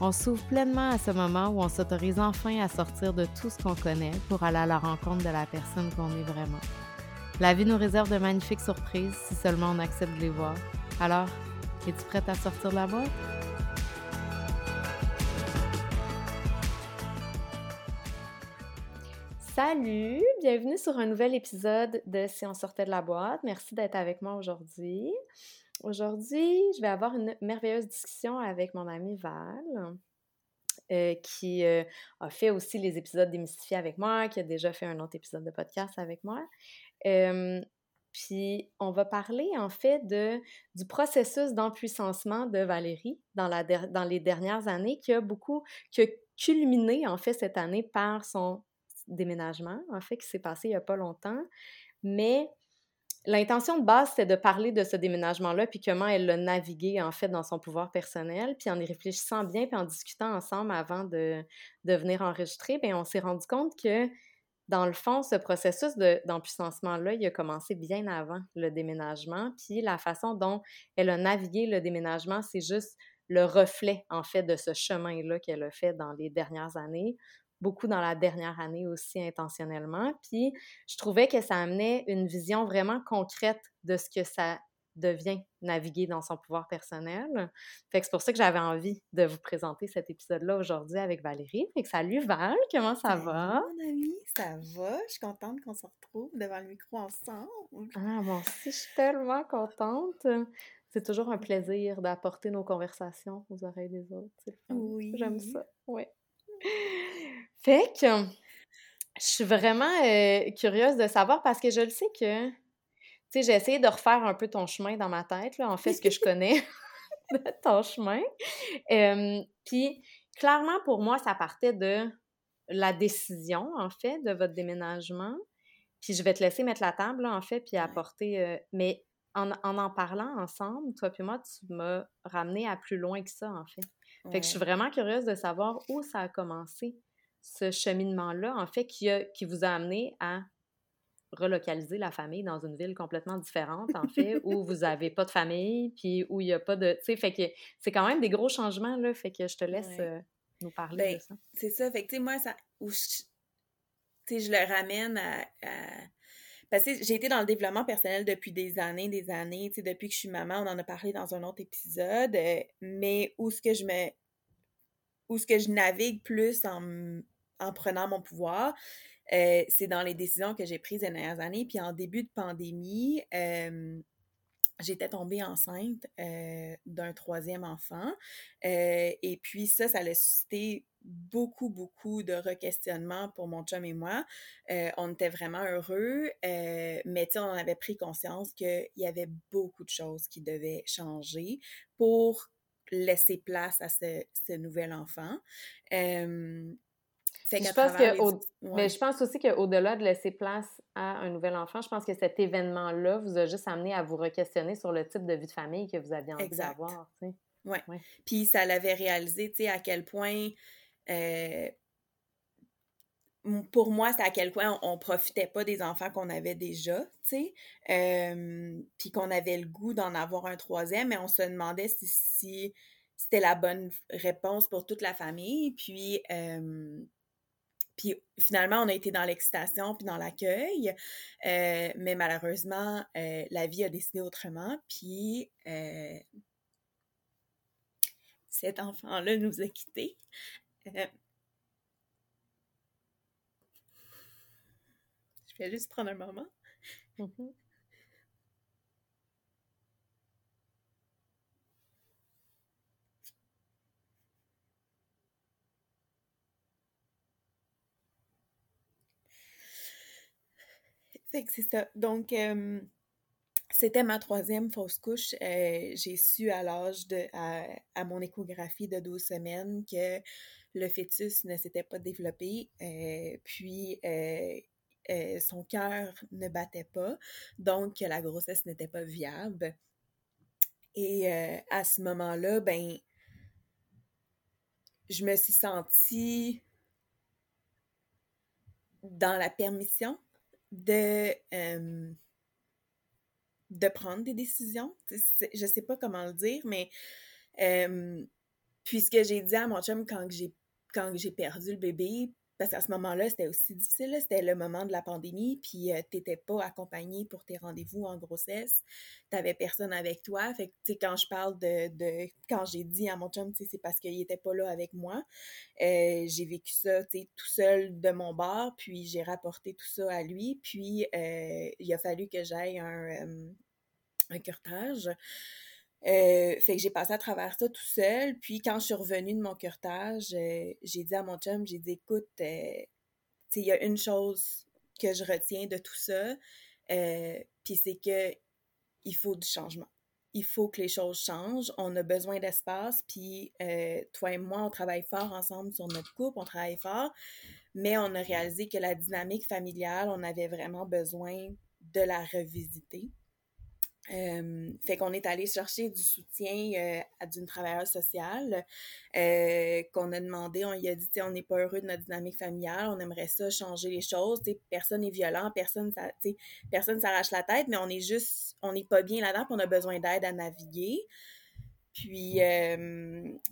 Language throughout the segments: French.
On s'ouvre pleinement à ce moment où on s'autorise enfin à sortir de tout ce qu'on connaît pour aller à la rencontre de la personne qu'on est vraiment. La vie nous réserve de magnifiques surprises si seulement on accepte de les voir. Alors, es-tu prête à sortir de la boîte? Salut, bienvenue sur un nouvel épisode de Si on sortait de la boîte. Merci d'être avec moi aujourd'hui. Aujourd'hui, je vais avoir une merveilleuse discussion avec mon amie Val. Euh, qui euh, a fait aussi les épisodes démystifiés avec moi, qui a déjà fait un autre épisode de podcast avec moi. puis on va parler en fait de, du processus d'empuissancement de Valérie dans, la dans les dernières années qui a beaucoup, qui a culminé en fait cette année par son déménagement, en fait, qui s'est passé il n'y a pas longtemps. Mais l'intention de base, c'était de parler de ce déménagement-là, puis comment elle l'a navigué, en fait, dans son pouvoir personnel. Puis en y réfléchissant bien, puis en discutant ensemble avant de, de venir enregistrer, bien, on s'est rendu compte que, dans le fond, ce processus d'empuissancement-là, il a commencé bien avant le déménagement. Puis la façon dont elle a navigué le déménagement, c'est juste le reflet, en fait, de ce chemin-là qu'elle a fait dans les dernières années beaucoup dans la dernière année aussi intentionnellement. Puis je trouvais que ça amenait une vision vraiment concrète de ce que ça devient naviguer dans son pouvoir personnel. Fait que c'est pour ça que j'avais envie de vous présenter cet épisode-là aujourd'hui avec Valérie. Fait que salut Val, comment ça va? Mon amie, ça va? Je suis contente qu'on se retrouve devant le micro ensemble. Ah, moi aussi, je suis tellement contente. C'est toujours un plaisir d'apporter nos conversations aux oreilles des autres. Oui. J'aime ça. Oui. Fait que je suis vraiment euh, curieuse de savoir parce que je le sais que, tu sais, j'ai essayé de refaire un peu ton chemin dans ma tête, là, en fait, ce que je connais de ton chemin. Puis, clairement, pour moi, ça partait de la décision, en fait, de votre déménagement. Puis, je vais te laisser mettre la table, en fait, puis apporter. Euh, mais en, en, en parlant ensemble, toi puis moi, tu m'as ramené à plus loin que ça, en fait. Fait que je suis vraiment curieuse de savoir où ça a commencé ce cheminement-là, en fait, qui, a, qui vous a amené à relocaliser la famille dans une ville complètement différente, en fait, où vous n'avez pas de famille, puis où il n'y a pas de... Tu sais, fait que c'est quand même des gros changements, là, fait que je te laisse euh, nous parler ben, de ça. C'est ça, fait que, tu sais, moi, ça... Où je, je le ramène à... Parce que j'ai été dans le développement personnel depuis des années, des années, depuis que je suis maman, on en a parlé dans un autre épisode, euh, mais où ce que je me... Où ce que je navigue plus en en prenant mon pouvoir. Euh, c'est dans les décisions que j'ai prises les dernières années. Puis en début de pandémie, euh, j'étais tombée enceinte euh, d'un troisième enfant. et puis ça, ça a suscité beaucoup, beaucoup de re-questionnements pour mon chum et moi. on était vraiment heureux, mais on avait pris conscience qu'il y avait beaucoup de choses qui devaient changer pour laisser place à ce nouvel enfant je pense que mais je pense aussi qu'au-delà de laisser place à un nouvel enfant, je pense que cet événement-là vous a juste amené à vous re-questionner sur le type de vie de famille que vous aviez envie d'avoir. Oui. Ouais. Puis ça l'avait réalisé, tu sais, à quel point euh, pour moi, c'est à quel point on, profitait pas des enfants qu'on avait déjà, tu sais, euh, puis qu'on avait le goût d'en avoir un troisième, mais on se demandait si, c'était la bonne réponse pour toute la famille. Puis, euh, puis finalement, on a été dans l'excitation puis dans l'accueil. Euh, mais malheureusement, euh, la vie a décidé autrement. Puis euh, cet enfant-là nous a quittés. je vais juste prendre un moment. Mm-hmm. Fait que c'est ça. Donc, c'était ma troisième fausse couche. Euh, j'ai su à l'âge de, à, mon échographie de 12 semaines que le fœtus ne s'était pas développé, euh, puis euh, son cœur ne battait pas, donc la grossesse n'était pas viable. Et à ce moment-là, ben, je me suis sentie dans la permission de de prendre des décisions. Je sais pas comment le dire, mais puisque j'ai dit à mon chum quand j'ai quand j'ai perdu le bébé, parce qu'à ce moment-là, c'était aussi difficile, c'était le moment de la pandémie, puis tu t'étais pas accompagné pour tes rendez-vous en grossesse, t'avais personne avec toi, fait que, tu sais, quand je parle de, quand j'ai dit à mon chum, tu sais, c'est parce qu'il était pas là avec moi, j'ai vécu ça, tu sais, tout seul de mon bar, puis j'ai rapporté tout ça à lui, puis il a fallu que j'aille un, un curtage, fait que j'ai passé à travers ça tout seul. Puis quand je suis revenue de mon curtage, j'ai dit à mon chum, j'ai dit écoute, il y a une chose que je retiens de tout ça, puis c'est que il faut du changement. Il faut que les choses changent. On a besoin d'espace. Puis toi et moi, on travaille fort ensemble sur notre couple, on travaille fort, mais on a réalisé que la dynamique familiale, on avait vraiment besoin de la revisiter. Euh, fait qu'on est allé chercher du soutien euh, à d'une travailleuse sociale euh, qu'on a demandé, on lui a dit on n'est pas heureux de notre dynamique familiale, on aimerait ça changer les choses, personne n'est violent, personne personne s'arrache la tête, mais on est juste on n'est pas bien là-dedans, on a besoin d'aide à naviguer. Puis,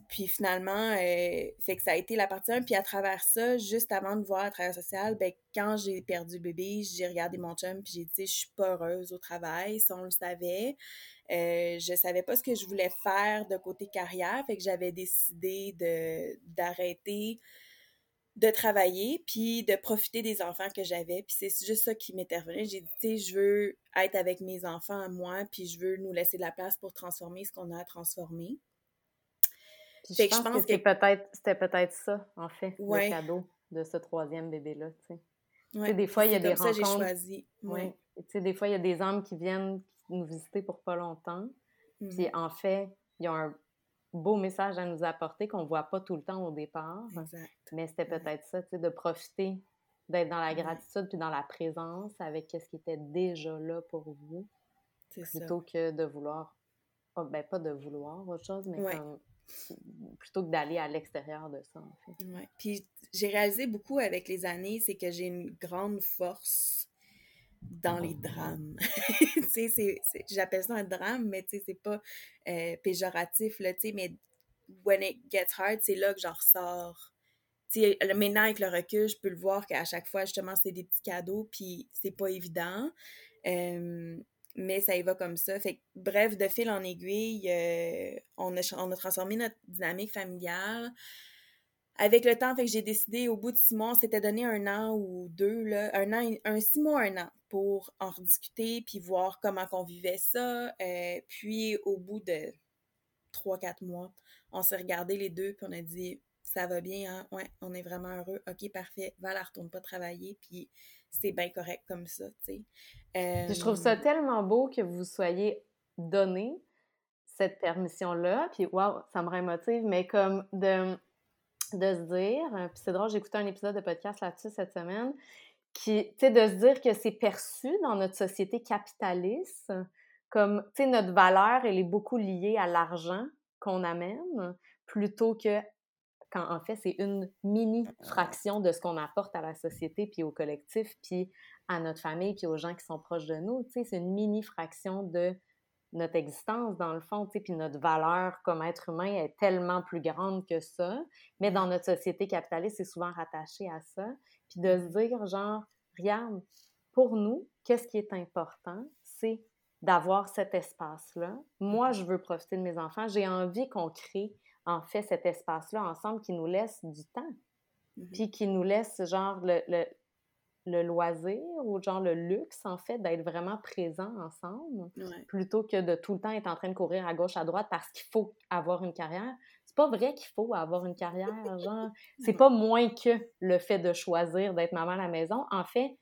puis finalement, euh, que ça a été la partie 1. Puis à travers ça, juste avant de voir le travail social, ben, quand j'ai perdu bébé, j'ai regardé mon chum puis j'ai dit, je suis pas heureuse au travail, ça on le savait. Euh, je savais pas ce que je voulais faire de côté carrière, fait que j'avais décidé d'arrêter de travailler, puis de profiter des enfants que j'avais. Puis c'est juste ça qui m'était revenu. J'ai dit, tu sais, je veux être avec mes enfants à moi, puis je veux nous laisser de la place pour transformer ce qu'on a à transformer. je, pense que, c'était peut-être c'était peut-être ça, en fait, le cadeau de ce troisième bébé-là, tu sais. des fois, il y a des rencontres... ça choisi. Ouais. Tu sais, des fois, il y a des hommes qui viennent nous visiter pour pas longtemps, puis mm-hmm. en fait, il y a un beau message à nous apporter qu'on ne voit pas tout le temps au départ. Mais c'était peut-être ça, tu sais, de profiter, d'être dans la gratitude puis dans la présence avec ce qui était déjà là pour vous. Plutôt que de vouloir, oh, ben pas de vouloir autre chose, mais plutôt que d'aller à l'extérieur de ça, en fait. Puis j'ai réalisé beaucoup avec les années, c'est que j'ai une grande force dans les drames. j'appelle ça un drame, mais c'est pas euh, péjoratif, là, mais when it gets hard, c'est là que j'en ressors. T'sais, maintenant, avec le recul, je peux le voir qu'à chaque fois, justement, c'est des petits cadeaux, puis c'est pas évident. mais ça y va comme ça. Fait bref, de fil en aiguille, euh, on, a, on a transformé notre dynamique familiale avec le temps, fait que j'ai décidé au bout de six mois, on s'était donné un an ou deux, là, un an, un six mois, un an pour en rediscuter puis voir comment qu'on vivait ça. Euh, puis au bout de trois, quatre mois, on s'est regardé les deux puis on a dit ça va bien, hein? Ouais, on est vraiment heureux. OK, parfait. Val, retourne pas travailler puis c'est bien correct comme ça, tu sais. Je trouve ça euh, tellement beau que vous soyez donné cette permission-là. Puis, waouh, ça me remotive, mais comme de de se dire, euh, puis c'est drôle, écouté un épisode de podcast là-dessus cette semaine, qui, tu sais, de se dire que c'est perçu dans notre société capitaliste, comme, tu sais, notre valeur, elle est beaucoup liée à l'argent qu'on amène, plutôt que quand en fait, c'est une mini fraction de ce qu'on apporte à la société, puis au collectif, puis à notre famille, puis aux gens qui sont proches de nous. Tu sais, c'est une mini fraction de notre existence, dans le fond, puis notre valeur comme être humain est tellement plus grande que ça. Mais dans notre société capitaliste, c'est souvent rattaché à ça. Puis de se dire, genre, regarde, pour nous, qu'est-ce qui est important? C'est d'avoir cet espace-là. Moi, je veux profiter de mes enfants. J'ai envie qu'on crée, en fait, cet espace-là ensemble qui nous laisse du temps. Mm-hmm. Puis qui nous laisse, genre, le, le loisir ou genre le luxe, en fait, d'être vraiment présent ensemble, plutôt que de tout le temps être en train de courir à gauche, à droite parce qu'il faut avoir une carrière. C'est pas vrai qu'il faut avoir une carrière, genre. C'est pas moins que le fait de choisir d'être maman à la maison. En fait,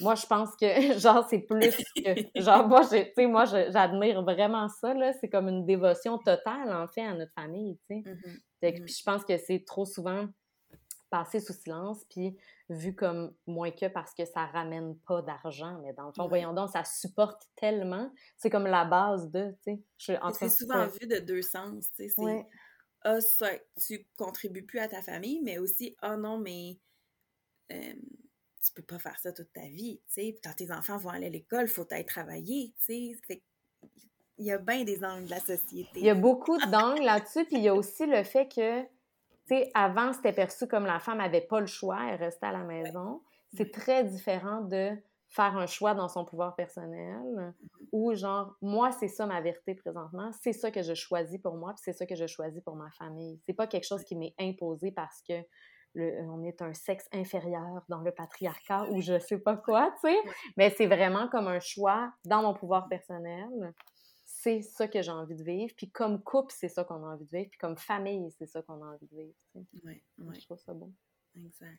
moi, je pense que, genre, c'est plus que... Genre, moi, tu sais, moi, j'admire vraiment ça, là. C'est comme une dévotion totale, en fait, à notre famille, tu sais. Mm-hmm. Puis je pense que c'est trop souvent passé sous silence, puis vu comme moins que parce que ça ramène pas d'argent. Mais dans le fond, voyons donc, ça supporte tellement. C'est comme la base de, tu sais. C'est souvent vu de deux sens, tu sais. Ah, ça, tu contribues plus à ta famille, mais aussi, ah non, mais euh, tu peux pas faire ça toute ta vie, tu sais. Quand tes enfants vont aller à l'école, il faut être travailler, tu sais. il y a bien des angles de la société. Il y a beaucoup d'angles là-dessus, puis il y a aussi le fait que, sais, avant, c'était perçu comme la femme n'avait pas le choix, elle restait à la maison. C'est très différent de faire un choix dans son pouvoir personnel mm-hmm. ou genre moi c'est ça ma vérité présentement c'est ça que je choisis pour moi puis c'est ça que je choisis pour ma famille c'est pas quelque chose qui m'est imposé parce que on est un sexe inférieur dans le patriarcat ou je sais pas quoi, tu sais. Mais c'est vraiment comme un choix dans mon pouvoir personnel. C'est ça que j'ai envie de vivre. Puis comme couple, c'est ça qu'on a envie de vivre. Puis comme famille, c'est ça qu'on a envie de vivre. Oui, oui. Je trouve ça bon. Exact.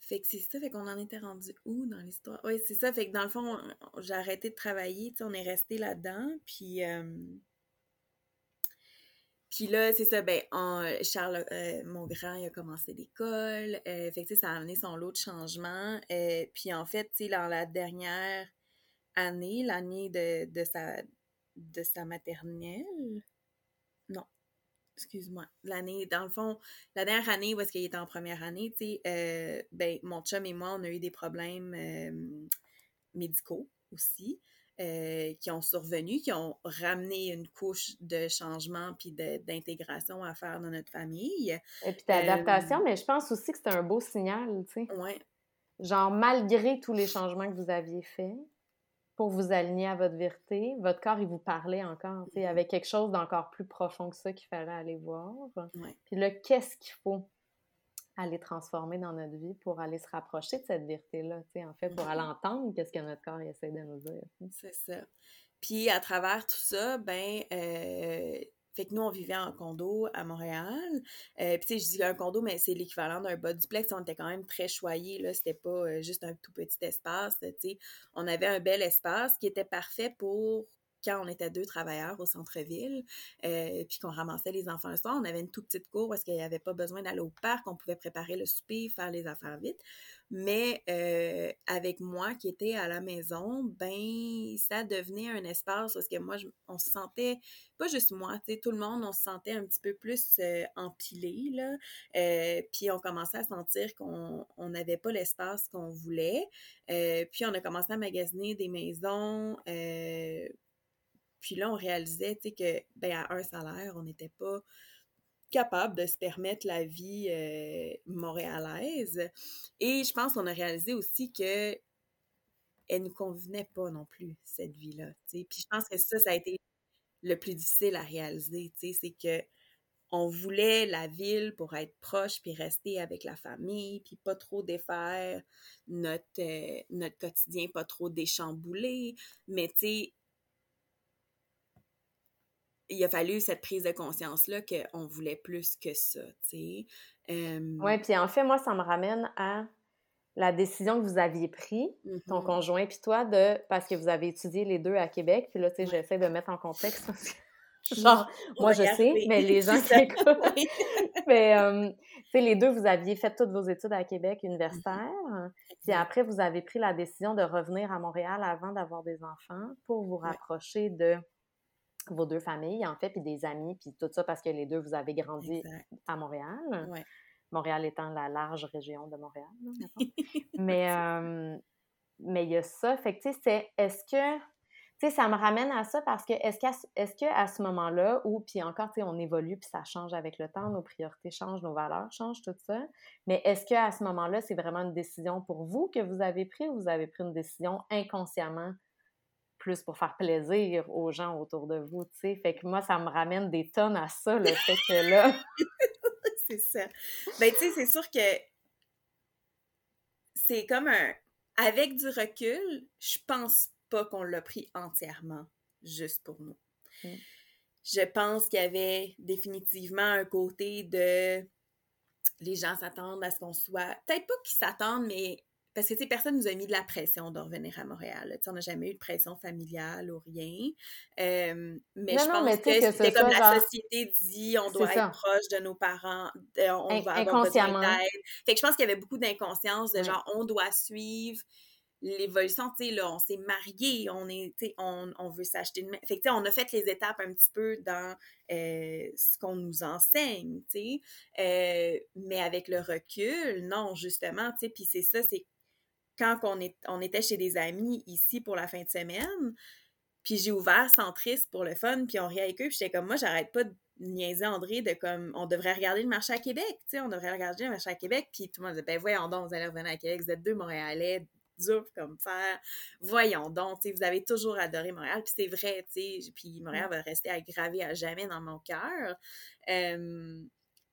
Fait que c'est ça, fait qu'on en était rendu où dans l'histoire? Oui, c'est ça, fait que dans le fond, j'ai arrêté de travailler, on est resté là-dedans, puis... Euh, puis là, c'est ça, ben, Charles, euh, mon grand, il a commencé l'école. Euh, fait que, ça a amené son lot de changements. Euh, puis en fait, tu sais, dans la dernière année, l'année de, de, sa, de sa maternelle, non, excuse-moi, l'année, dans le fond, la dernière année où est-ce qu'il était en première année, tu sais, ben, mon chum et moi, on a eu des problèmes médicaux aussi. Euh, qui ont survenu, qui ont ramené une couche de changement puis d'intégration à faire dans notre famille. Et puis d'adaptation, euh, mais je pense aussi que c'est un beau signal, tu sais. Oui. Genre, malgré tous les changements que vous aviez faits, pour vous aligner à votre vérité, votre corps, il vous parlait encore, tu sais, mm-hmm. avec quelque chose d'encore plus profond que ça qu'il fallait aller voir. Puis là, qu'est-ce qu'il faut les transformer dans notre vie pour aller se rapprocher de cette vérité-là, tu sais, en fait, pour aller mm-hmm. entendre qu'est-ce que notre corps essaie de nous dire. C'est ça. Puis à travers tout ça, ben, euh, fait que nous, on vivait en condo à Montréal. Euh, puis tu sais, je dis un condo, mais c'est l'équivalent d'un bas duplex. On était quand même très choyés, là. C'était pas euh, juste un tout petit espace, tu sais. On avait un bel espace qui était parfait pour quand on était deux travailleurs au centre-ville, euh, puis qu'on ramassait les enfants le soir, on avait une toute petite cour parce qu'il n'y avait pas besoin d'aller au parc, on pouvait préparer le souper, faire les affaires vite. Mais euh, avec moi qui était à la maison, ben ça devenait un espace parce que moi, on se sentait, pas juste moi, tout le monde, on se sentait un petit peu plus euh, empilé, là. puis on commençait à sentir qu'on n'avait pas l'espace qu'on voulait. puis on a commencé à magasiner des maisons puis là, on réalisait, tu sais, que, ben, à un salaire, on n'était pas capable de se permettre la vie euh, montréalaise. Et je pense qu'on a réalisé aussi que elle nous convenait pas non plus, cette vie-là, tu sais. Puis je pense que ça, ça a été le plus difficile à réaliser, tu sais, c'est que on voulait la ville pour être proche puis rester avec la famille puis pas trop défaire notre euh, notre quotidien pas trop déchambouler mais tu sais il a fallu cette prise de conscience-là qu'on voulait plus que ça, tu sais. Oui, puis en fait, moi, ça me ramène à la décision que vous aviez prise, ton mm-hmm. conjoint puis toi, de parce que vous avez étudié les deux à Québec, puis là, tu sais, j'essaie de mettre en contexte. Genre, moi, je sais, mais les gens qui écoutent. mais, tu sais, les deux, vous aviez fait toutes vos études à Québec universitaire. Mm-hmm. Puis après, vous avez pris la décision de revenir à Montréal avant d'avoir des enfants pour vous rapprocher de vos deux familles, en fait, puis des amis, puis tout ça parce que les deux, vous avez grandi à Montréal. Montréal étant la large région de Montréal, mais mais il y a ça. Fait que, tu sais, c'est est-ce que tu sais, ça me ramène à ça parce que est-ce qu'à est-ce que à ce moment-là, ou puis encore, tu sais, on évolue puis ça change avec le temps, nos priorités changent, nos valeurs changent, tout ça. Mais est-ce qu'à ce moment-là, c'est vraiment une décision pour vous que vous avez prise ou vous avez pris une décision inconsciemment plus pour faire plaisir aux gens autour de vous, tu sais. Fait que moi, ça me ramène des tonnes à ça, le fait que là... c'est ça. Ben, tu sais, c'est sûr que c'est comme un... Avec du recul, je pense pas qu'on l'a pris entièrement juste pour nous. Mm. Je pense qu'il y avait définitivement un côté de... Les gens s'attendent à ce qu'on soit... Peut-être pas qu'ils s'attendent, mais parce que, tu sais, personne nous a mis de la pression de revenir à Montréal. Tu sais, on n'a jamais eu de pression familiale ou rien. Euh, mais je pense que, c'était comme la société dit, on doit être proche de nos parents, on va avoir besoin d'aide. Fait que je pense qu'il y avait beaucoup d'inconscience de genre, on doit suivre l'évolution, tu sais, là, on s'est mariés, on est, on, on, veut s'acheter une... Fait que, on a fait les étapes un petit peu dans euh, ce qu'on nous enseigne, tu sais, euh, mais avec le recul, non, justement, tu sais, puis c'est ça, c'est quand on, est, on était chez des amis ici pour la fin de semaine, puis j'ai ouvert Centris pour le fun, puis on riait avec eux, puis j'étais comme, moi, j'arrête pas de niaiser André de comme, on devrait regarder le marché à Québec, tu sais, on devrait regarder le marché à Québec, puis tout le monde disait, ben voyons donc, vous allez revenir à Québec, vous êtes deux Montréalais, dur comme faire. Voyons donc, vous avez toujours adoré Montréal, puis c'est vrai, puis Montréal va rester aggravé à jamais dans mon cœur.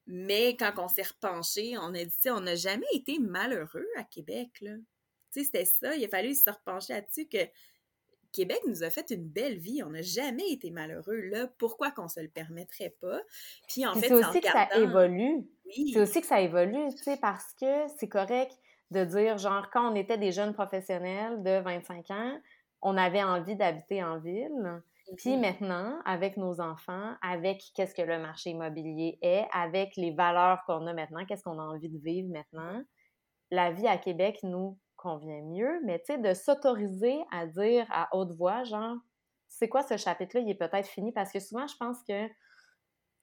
mais quand on s'est repenché, on a dit, on n'a jamais été malheureux à Québec, là. C'était ça, il a fallu se repencher là-dessus que Québec nous a fait une belle vie. On n'a jamais été malheureux là. Pourquoi qu'on se le permettrait pas? Puis en fait, c'est aussi que ça évolue. C'est aussi que ça évolue, tu sais, parce que c'est correct de dire, genre, quand on était des jeunes professionnels de 25 ans, on avait envie d'habiter en ville. Puis mm-hmm. maintenant, avec nos enfants, avec qu'est-ce que le marché immobilier est, avec les valeurs qu'on a maintenant, qu'est-ce qu'on a envie de vivre maintenant, la vie à Québec nous convient mieux, mais tu sais, de s'autoriser à dire à haute voix, genre, c'est quoi ce chapitre-là, il est peut-être fini, parce que souvent, je pense que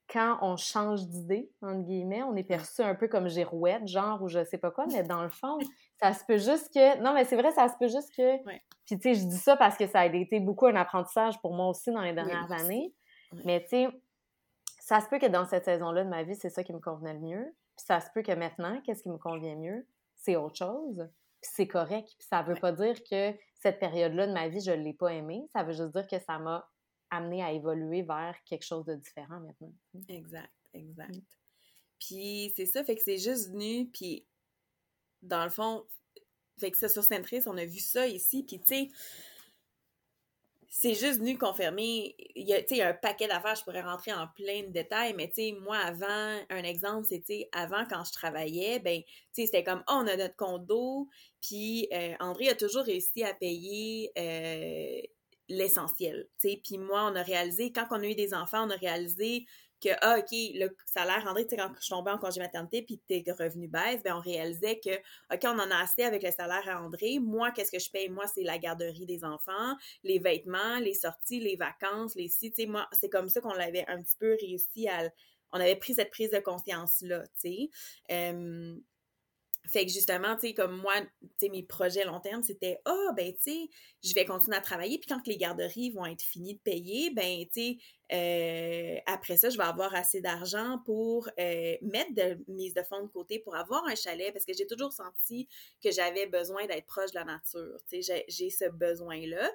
quand on change d'idée, entre guillemets, on est perçu un peu comme girouette, genre, ou je sais pas quoi, mais dans le fond, ça se peut juste que... Non, mais c'est vrai, ça se peut juste que... Puis, tu sais, je dis ça parce que ça a été beaucoup un apprentissage pour moi aussi dans les dernières années. Mais, tu sais, ça se peut que dans cette saison-là de ma vie, c'est ça qui me convenait le mieux. Puis ça se peut que maintenant, qu'est-ce qui me convient mieux? C'est autre chose. C'est correct. Puis ça veut pas dire que cette période-là de ma vie, je l'ai pas aimée. Ça veut juste dire que ça m'a amené à évoluer vers quelque chose de différent maintenant. Exact, exact. Mm. Puis c'est ça, fait que c'est juste venu, puis dans le fond, fait que ça sur Centris, on a vu ça ici, puis tu sais, c'est juste venu confirmer, il y a, un paquet d'affaires, je pourrais rentrer en plein de détails, mais tu sais, moi, avant, un exemple, c'est, avant, quand je travaillais, ben, tu sais, c'était comme, oh, on a notre condo, puis euh, André a toujours réussi à payer euh, l'essentiel. Puis moi, on a réalisé, quand on a eu des enfants, on a réalisé que, ah, OK, le salaire, André, tu sais, quand je tombais en congé maternité puis tes revenus baissent, ben on réalisait que, OK, on en a assez avec le salaire à André. Moi, qu'est-ce que je paye? Moi, c'est la garderie des enfants, les vêtements, les sorties, les vacances, les sites. Tu moi, c'est comme ça qu'on l'avait un petit peu réussi à. On avait pris cette prise de conscience-là, tu sais. Fait que justement, tu sais, comme moi, tu sais, mes projets long terme, c'était « Ah, oh, ben, tu sais, je vais continuer à travailler, puis quand les garderies vont être finies de payer, ben, tu sais, euh, après ça, je vais avoir assez d'argent pour euh, mettre de mise de fonds de côté pour avoir un chalet, parce que j'ai toujours senti que j'avais besoin d'être proche de la nature, tu sais, j'ai ce besoin-là.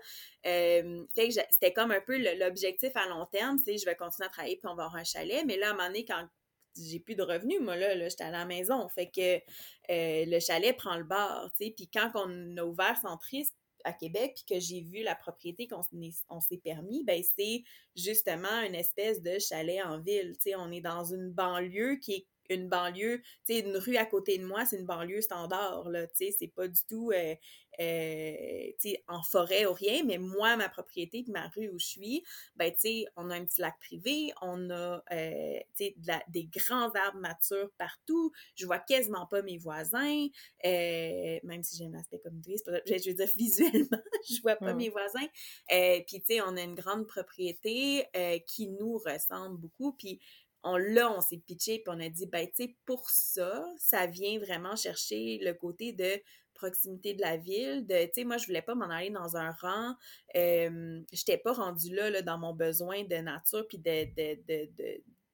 Euh, fait que c'était comme un peu l'objectif à long terme, c'est je vais continuer à travailler, puis on va avoir un chalet, mais là, à un moment donné, quand j'ai plus de revenus, moi, là, là j'étais à la maison. Fait que euh, le chalet prend le bar, tu sais. Puis quand on a ouvert Centris à Québec, puis que j'ai vu la propriété qu'on on s'est permis, ben c'est justement une espèce de chalet en ville, tu sais. On est dans une banlieue qui est une banlieue, tu sais, une rue à côté de moi, c'est une banlieue standard, là, tu sais, c'est pas du tout, euh, euh, tu sais, en forêt ou rien, mais moi, ma propriété, ma rue où je suis, ben, tu sais, on a un petit lac privé, on a, euh, tu sais, des grands arbres matures partout, je vois quasiment pas mes voisins, même si j'ai un aspect communauté, je veux dire, visuellement, je vois pas mes voisins, puis, tu sais, on a une grande propriété qui nous ressemble beaucoup, puis on là, on s'est pitché, puis on a dit, ben, tu sais, pour ça, ça vient vraiment chercher le côté de proximité de la ville, de, tu sais, moi, je voulais pas m'en aller dans un rang, euh, j'étais pas rendue là, dans mon besoin de nature, puis de,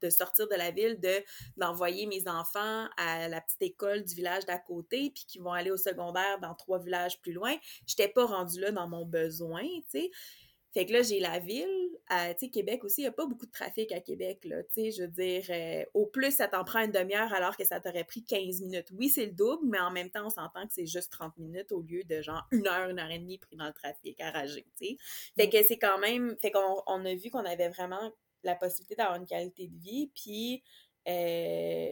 de, sortir de la ville, de d'envoyer mes enfants à la petite école du village d'à côté, puis qui vont aller au secondaire dans trois villages plus loin. J'étais pas rendue là dans mon besoin, tu sais. Fait que là, j'ai la ville. À, tu sais, Québec aussi, il n'y a pas beaucoup de trafic à Québec, là. Tu sais, je veux dire, euh, au plus, ça t'en prend une demi-heure alors que ça t'aurait pris 15 minutes. Oui, c'est le double, mais en même temps, on s'entend que c'est juste 30 minutes au lieu de genre une heure, une heure et demie pris dans le trafic à rager, tu sais. Fait que c'est quand même... Fait qu'on on a vu qu'on avait vraiment la possibilité d'avoir une qualité de vie, puis... Euh,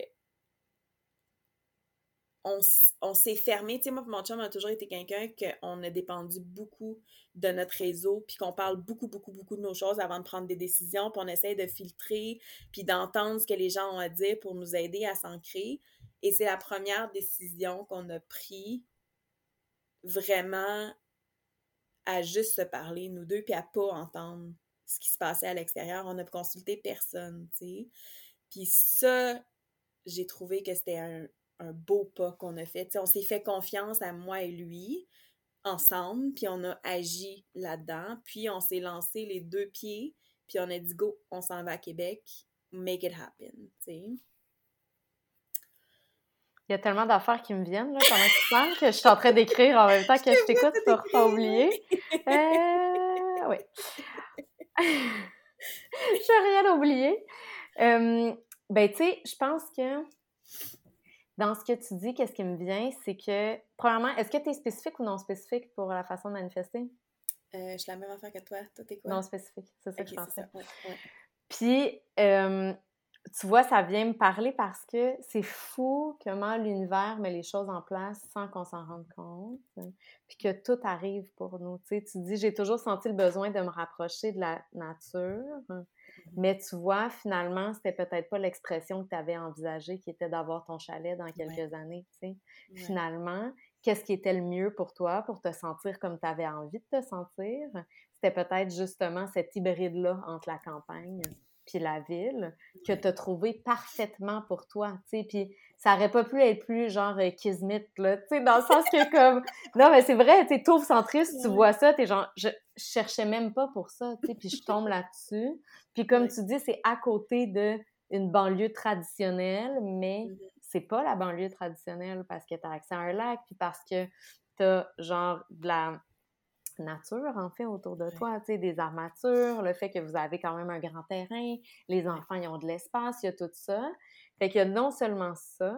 on, s'est fermé. Tu sais, moi, mon chum a toujours été quelqu'un qu'on a dépendu beaucoup de notre réseau, puis qu'on parle beaucoup, beaucoup, beaucoup de nos choses avant de prendre des décisions, puis on essaie de filtrer, puis d'entendre ce que les gens ont à dire pour nous aider à s'ancrer. Et c'est la première décision qu'on a prise vraiment à juste se parler, nous deux, puis à pas entendre ce qui se passait à l'extérieur. On a consulté personne, tu sais. Puis ça, j'ai trouvé que c'était un, un beau pas qu'on a fait. on s'est fait confiance à moi et lui ensemble, puis on a agi là-dedans, puis on s'est lancé les deux pieds, puis on a dit go, on s'en va à Québec, make it happen, Il y a tellement d'affaires qui me viennent là, pendant que tu parles que je suis en train d'écrire en même temps que je t'écoute pour pas oublier. Euh, oui. je n'ai rien oublié. Euh, ben, tu sais, je pense que dans ce que tu dis, qu'est-ce qui me vient, c'est que, premièrement, est-ce que tu es spécifique ou non spécifique pour la façon de manifester? Euh, je suis la même affaire que toi. Toi, t'es quoi? Non spécifique, c'est ça que je pensais. Puis, euh, tu vois, ça vient me parler parce que c'est fou comment l'univers met les choses en place sans qu'on s'en rende compte, puis que tout arrive pour nous. Tu dis, j'ai toujours senti le besoin de me rapprocher de la nature, mais tu vois, finalement, c'était peut-être pas l'expression que tu avais envisagée qui était d'avoir ton chalet dans quelques années, tu sais. Finalement, qu'est-ce qui était le mieux pour toi, pour te sentir comme tu avais envie de te sentir? C'était peut-être justement cet hybride-là entre la campagne puis la ville que tu as trouvé parfaitement pour toi, tu sais, puis ça aurait pas pu être plus genre euh, kismet, là, tu sais, dans le sens que comme... Non, mais c'est vrai, tu sais, centriste, tu vois ça, t'es genre, je cherchais même pas pour ça, tu sais, puis je tombe là-dessus. Puis comme tu dis, c'est à côté de une banlieue traditionnelle, mais mm-hmm. c'est pas la banlieue traditionnelle parce que tu as accès à un lac, puis parce que tu as genre de la nature, en fait, autour de toi, tu sais, des armatures, le fait que vous avez quand même un grand terrain, les enfants, ils ont de l'espace, il y a tout ça. Fait que non seulement ça,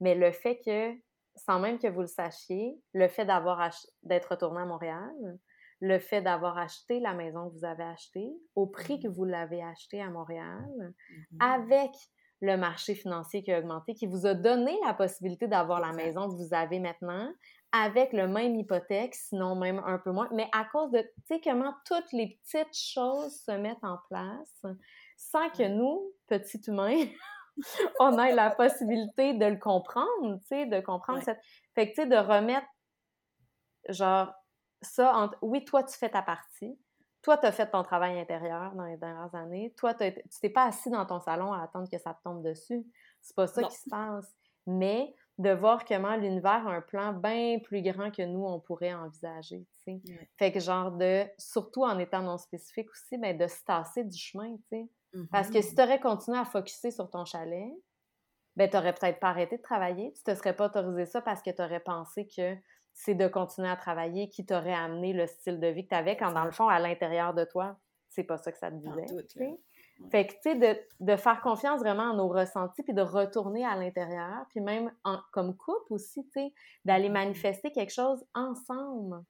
mais le fait que, sans même que vous le sachiez, le fait d'avoir d'être retourné à Montréal, le fait d'avoir acheté la maison que vous avez achetée au prix que mmh vous l'avez achetée à Montréal, mmh avec le marché financier qui a augmenté, qui vous a donné la possibilité d'avoir la maison que vous avez maintenant, avec le même hypothèque, sinon même un peu moins, mais à cause de, tu sais, comment toutes les petites choses se mettent en place sans que nous, petits humains, on ait la possibilité de le comprendre, tu sais, de comprendre cette... Fait que, tu sais, de remettre, genre, ça, entre... oui, toi, tu fais ta partie, toi, tu as fait ton travail intérieur dans les dernières années, toi, tu t'es pas assis dans ton salon à attendre que ça te tombe dessus, c'est pas ça qui se passe, mais de voir comment l'univers a un plan bien plus grand que nous, on pourrait envisager. Fait que genre de, surtout en étant non spécifique aussi, ben de se tasser du chemin. Parce que si mm-hmm. tu aurais continué à focuser sur ton chalet, ben tu n'aurais peut-être pas arrêté de travailler, tu te serais pas autorisé ça parce que tu aurais pensé que c'est de continuer à travailler qui t'aurait amené le style de vie que tu avais, quand dans le fond, à l'intérieur de toi, c'est pas ça que ça te disait. Fait que, tu sais, de, de, faire confiance vraiment à nos ressentis, puis de retourner à l'intérieur, puis même en, comme couple aussi, tu sais, d'aller mm-hmm. manifester quelque chose ensemble.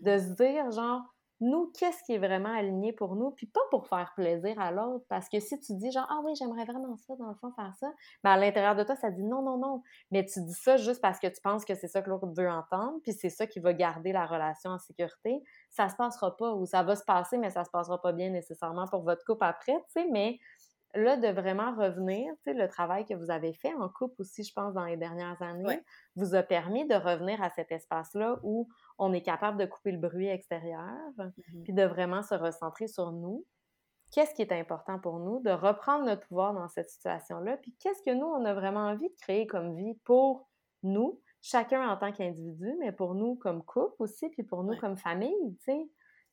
De se dire, genre, nous, qu'est-ce qui est vraiment aligné pour nous, puis pas pour faire plaisir à l'autre, parce que si tu dis genre, ah oui, j'aimerais vraiment ça, dans le fond, faire ça, mais à l'intérieur de toi, ça dit non, non, non, mais tu dis ça juste parce que tu penses que c'est ça que l'autre veut entendre, puis c'est ça qui va garder la relation en sécurité, ça se passera pas, ou ça va se passer, mais ça se passera pas bien nécessairement pour votre couple après, tu sais, mais là, de vraiment revenir, tu sais, le travail que vous avez fait en couple aussi, je pense, dans les dernières années, vous a permis de revenir à cet espace-là où on est capable de couper le bruit extérieur, mmh puis de vraiment se recentrer sur nous. Qu'est-ce qui est important pour nous? De reprendre notre pouvoir dans cette situation-là, puis qu'est-ce que nous, on a vraiment envie de créer comme vie pour nous, chacun en tant qu'individu, mais pour nous comme couple aussi, puis pour nous comme famille, tu sais?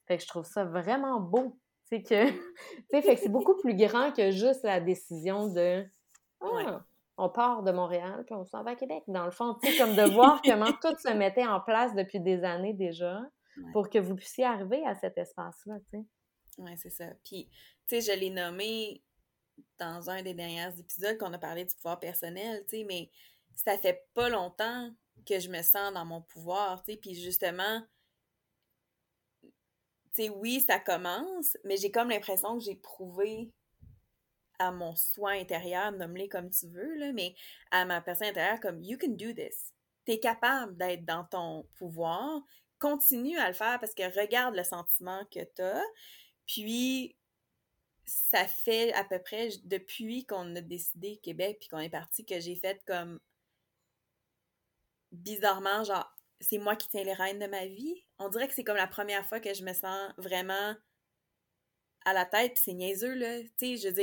Fait que je trouve ça vraiment beau c'est que, tu sais, c'est beaucoup plus grand que juste la décision de ah, on part de Montréal puis on s'en va à Québec. Dans le fond, tu sais, comme de voir comment tout se mettait en place depuis des années déjà pour que vous puissiez arriver à cet espace-là, tu sais. Oui, c'est ça. Puis, tu sais, je l'ai nommé dans un des derniers épisodes qu'on a parlé du pouvoir personnel, tu sais, mais ça fait pas longtemps que je me sens dans mon pouvoir, tu sais, puis justement, sais, oui, ça commence, mais j'ai comme l'impression que j'ai prouvé à mon soi intérieur, nomme-les comme tu veux, là, mais à ma personne intérieure, comme you can do this. tu es capable d'être dans ton pouvoir, continue à le faire parce que regarde le sentiment que tu as. Puis, ça fait à peu près depuis qu'on a décidé Québec puis qu'on est parti que j'ai fait comme bizarrement genre c'est moi qui tiens les rênes de ma vie. On dirait que c'est comme la première fois que je me sens vraiment à la tête, puis c'est niaiseux là, tu sais, je veux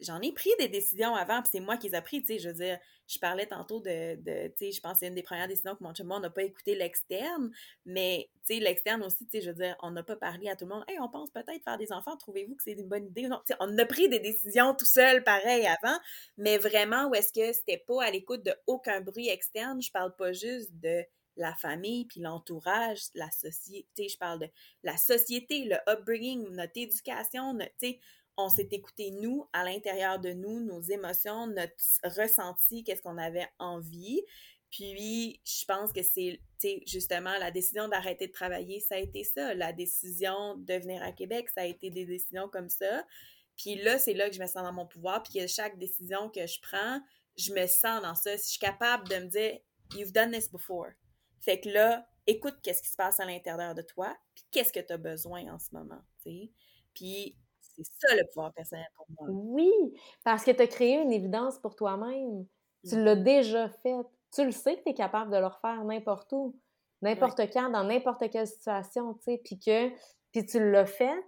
j'en ai pris des décisions avant, puis c'est moi qui les ai pris, tu sais, je veux dire, je parlais tantôt de, de tu sais, je pense que c'est une des premières décisions que mon chum, on n'a pas écouté l'externe, mais, tu sais, l'externe aussi, tu sais, je veux dire, on n'a pas parlé à tout le monde, hey, on pense peut-être faire des enfants, trouvez-vous que c'est une bonne idée? Non, tu sais, on a pris des décisions tout seul, pareil, avant, mais vraiment, où est-ce que c'était pas à l'écoute de aucun bruit externe, je parle pas juste de la famille, puis l'entourage, la société, je parle de la société, le upbringing, notre éducation, tu sais, on s'est écouté nous, à l'intérieur de nous, nos émotions, notre ressenti, qu'est-ce qu'on avait envie. Puis, je pense que c'est, justement, la décision d'arrêter de travailler, ça a été ça. La décision de venir à Québec, ça a été des décisions comme ça. Puis là, c'est là que je me sens dans mon pouvoir. Puis que chaque décision que je prends, je me sens dans ça. Si je suis capable de me dire, you've done this before. Fait que là, écoute qu'est-ce qui se passe à l'intérieur de toi, puis qu'est-ce que tu as besoin en ce moment, tu Puis c'est ça le pouvoir personnel pour moi. Oui, parce que tu as créé une évidence pour toi-même. Tu l'as mm-hmm. déjà fait. Tu le sais que tu es capable de le refaire n'importe où, n'importe quand, dans n'importe quelle situation, tu sais, puis que puis tu l'as fait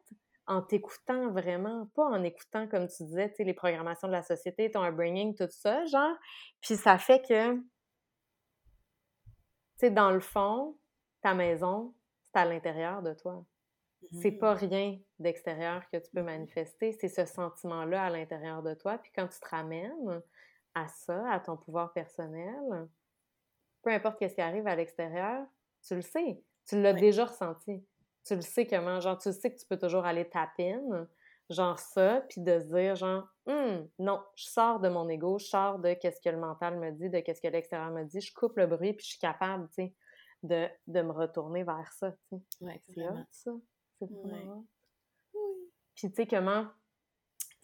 en t'écoutant vraiment, pas en écoutant, comme tu disais, tu sais, les programmations de la société, ton upbringing, tout ça, genre. Puis ça fait que, tu sais, dans le fond, ta maison, c'est à l'intérieur de toi. C'est pas mmh. rien d'extérieur que tu peux mmh manifester, c'est ce sentiment-là à l'intérieur de toi. Puis quand tu te ramènes à ça, à ton pouvoir personnel, peu importe ce qui arrive à l'extérieur, tu le sais. Tu l'as déjà ressenti. Tu le sais comment, genre, tu sais que tu peux toujours aller taper, genre ça, puis de se dire, genre, «Hum, non, je sors de mon ego, je sors de qu'est-ce que le mental me dit, de qu'est-ce que l'extérieur me dit, je coupe le bruit, puis je suis capable, tu sais, de, de me retourner vers ça, tu sais. Ouais, c'est ça. C'est Puis tu sais comment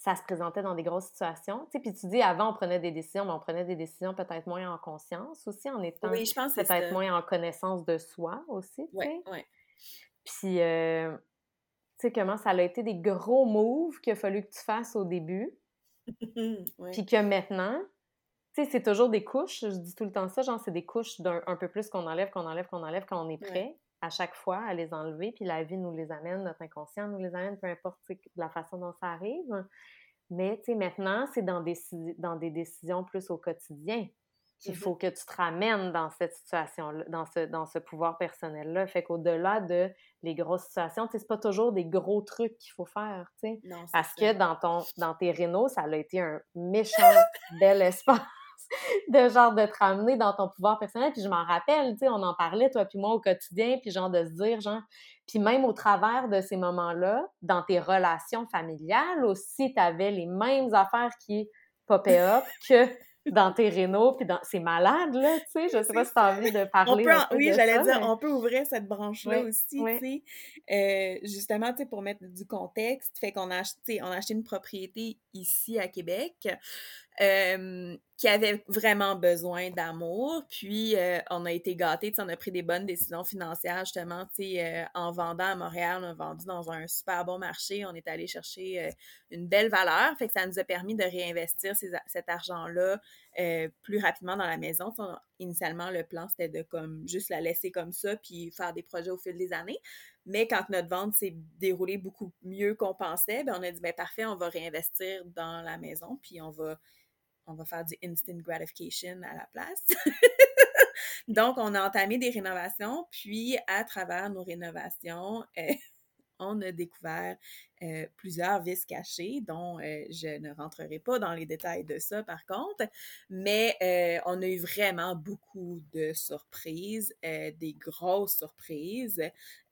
ça se présentait dans des grosses situations. Tu sais, puis tu dis avant on prenait des décisions, mais on prenait des décisions peut-être moins en conscience aussi, en étant peut-être moins en connaissance de soi aussi. Oui, oui. Puis euh, tu sais comment ça a été des gros moves qu'il a fallu que tu fasses au début. Puis que maintenant, tu sais, c'est toujours des couches. Je dis tout le temps ça, genre, c'est des couches d'un un peu plus qu'on enlève, qu'on enlève, qu'on enlève quand on est prêt à chaque fois à les enlever, puis la vie nous les amène, notre inconscient nous les amène, peu importe la façon dont ça arrive. Mais maintenant, c'est dans des, dans des décisions plus au quotidien qu'il faut que tu te ramènes dans cette situation-là, dans ce, dans ce pouvoir personnel-là. Fait qu'au-delà de les grosses situations, c'est pas toujours des gros trucs qu'il faut faire, tu sais. Parce que dans, ton, dans tes rénaux, ça a été un méchant bel espace de genre de te ramener dans ton pouvoir personnel. Puis je m'en rappelle, tu sais, on en parlait, toi puis moi, au quotidien, puis genre de se dire, genre, puis même au travers de ces moments-là, dans tes relations familiales aussi, tu avais les mêmes affaires qui popaient up que dans tes rénaux, puis dans... c'est malade, là, tu sais, je sais pas si tu as envie de parler Oui, j'allais dire, on peut ouvrir cette branche-là aussi, tu sais, euh, justement, tu sais, pour mettre du contexte, fait qu'on a acheté, on a acheté une propriété ici à Québec, euh, qui avait vraiment besoin d'amour. Puis, euh, on a été gâtés, on a pris des bonnes décisions financières, justement, euh, en vendant à Montréal, on a vendu dans un super bon marché, on est allé chercher une belle valeur, fait que ça nous a permis de réinvestir cet argent-là plus rapidement dans la maison. initialement, le plan, c'était de comme juste la laisser comme ça, puis faire des projets au fil des années. Mais quand notre vente s'est déroulée beaucoup mieux qu'on pensait, ben on a dit, ben parfait, on va réinvestir dans la maison, puis on va on va faire du instant gratification à la place. Donc, on a entamé des rénovations, puis à travers nos rénovations, euh, on a découvert euh, plusieurs vis cachés, dont euh, je ne rentrerai pas dans les détails de ça par contre, mais on a eu vraiment beaucoup de surprises, des grosses surprises.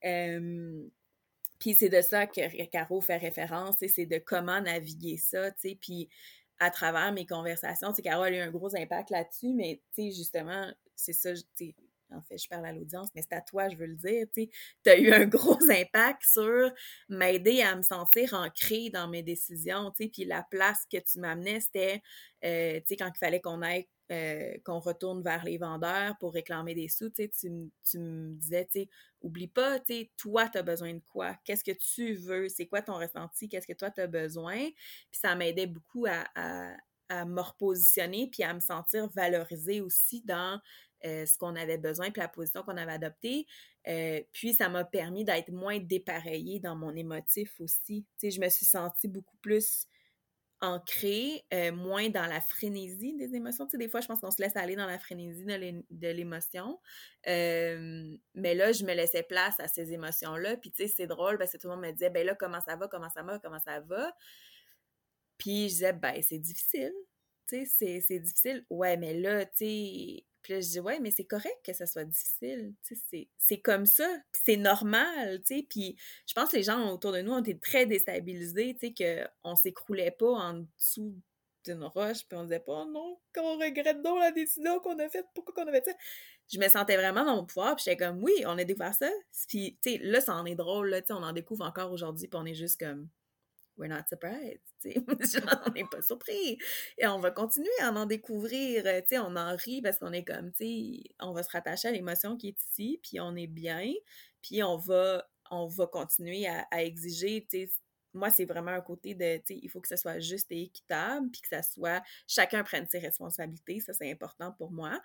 puis c'est de ça que Caro fait référence, c'est de comment naviguer ça, tu sais, puis à travers mes conversations. Tu Carole a eu un gros impact là-dessus, mais tu sais, justement, c'est ça, tu en fait, je parle à l'audience, mais c'est à toi, je veux le dire, tu as eu un gros impact sur m'aider à me sentir ancrée dans mes décisions, tu sais, puis la place que tu m'amenais, c'était, euh, tu sais, quand il fallait qu'on aille euh, qu'on retourne vers les vendeurs pour réclamer des sous, tu, me disais, oublie pas, toi, tu as besoin de quoi? Qu'est-ce que tu veux? C'est quoi ton ressenti? Qu'est-ce que toi, tu as besoin? Puis ça m'aidait beaucoup à, me repositionner puis à me sentir valorisée aussi dans euh, ce qu'on avait besoin puis la position qu'on avait adoptée. Euh, puis ça m'a permis d'être moins dépareillée dans mon émotif aussi. Je me suis sentie beaucoup plus ancré, euh, moins dans la frénésie des émotions. Tu sais, des fois, je pense qu'on se laisse aller dans la frénésie de l'émotion. Euh, mais là, je me laissais place à ces émotions-là. Puis, tu sais, c'est drôle parce que tout le monde me disait, ben là, comment ça va, comment ça va, comment ça va? Puis, je disais, ben, c'est difficile. Tu sais, c'est difficile. Ouais, mais là, tu sais, puis là, je dis, ouais, mais c'est correct que ça soit difficile. C'est comme ça. Puis c'est normal. Puis je pense que les gens autour de nous ont été très déstabilisés, qu'on ne s'écroulait pas en dessous d'une roche, puis on disait pas, oh non, qu'on regrette donc la décision qu'on a faite, pourquoi qu'on a fait ça. Je me sentais vraiment dans mon pouvoir, puis j'étais comme, oui, on a découvert ça. Puis, tu sais, là, ça en est drôle, là, on en découvre encore aujourd'hui, puis on est juste comme, we're not surprised, on n'est pas surpris. Et on va continuer à en découvrir, euh, on en rit parce qu'on est comme, on va se rattacher à l'émotion qui est ici, puis on est bien, puis on va, on va continuer à, exiger, moi, c'est vraiment un côté de, il faut que ce soit juste et équitable, puis que ça soit, chacun prenne ses responsabilités, ça, c'est important pour moi.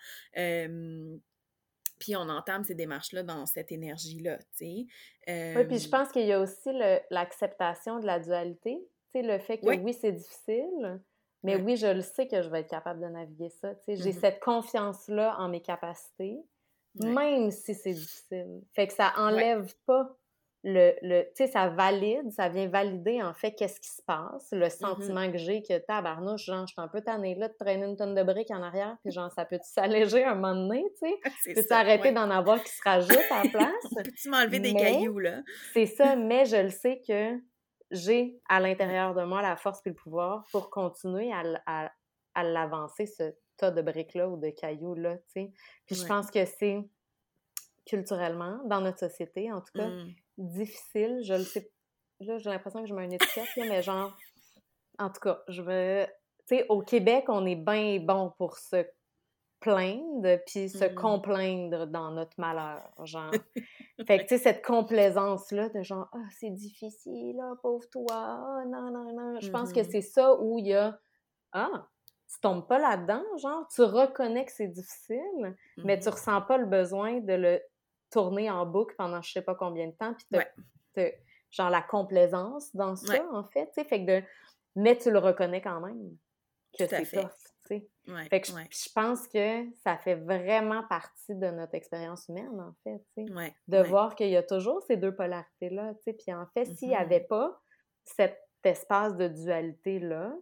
Puis on entame ces démarches-là dans cette énergie-là, tu sais. Oui, puis je pense qu'il y a aussi l'acceptation de la dualité, le fait que oui, c'est difficile, mais oui, je le sais que je vais être capable de naviguer ça, tu sais. J'ai mmh cette confiance-là en mes capacités, même si c'est difficile. Fait que ça enlève pas le, le tu sais, ça valide, ça vient valider en fait qu'est-ce qui se passe, le mmh sentiment que j'ai que tabarnouche, genre, je suis un peu tannée là de traîner une tonne de briques en arrière, puis genre, ça peut s'alléger un moment donné, tu sais? Peux-tu arrêter d'en avoir qui se rajoutent à la place? Peux-tu m'enlever des cailloux, là? c'est ça, mais je le sais que j'ai à l'intérieur de moi la force et le pouvoir pour continuer à, à, à l'avancer, ce tas de briques-là ou de cailloux-là, tu sais? Puis je pense que c'est culturellement, dans notre société, en tout cas, mmh difficile. Je le sais. Là, j'ai l'impression que je mets une étiquette, mais genre, en tout cas, je veux. Tu sais, au Québec, on est bien bon pour se plaindre puis se mmh. complaindre dans notre malheur, genre. fait que, tu sais, cette complaisance-là de genre, ah, c'est difficile, ah, pauvre toi, ah, non, non, non. Je pense que mmh c'est ça où il y a, ah, tu tombes pas là-dedans, genre, tu reconnais que c'est difficile, mais tu mmh ressens pas le besoin de le tourner en boucle pendant je sais pas combien de temps, puis genre la complaisance dans ça, en fait, tu sais, fait que de... Mais tu le reconnais quand même que c'est tough, fait que je, pense que ça fait vraiment partie de notre expérience humaine, en fait, de voir qu'il y a toujours ces deux polarités-là, puis en fait, s'il n'y mm-hmm. avait pas cet espace de dualité-là,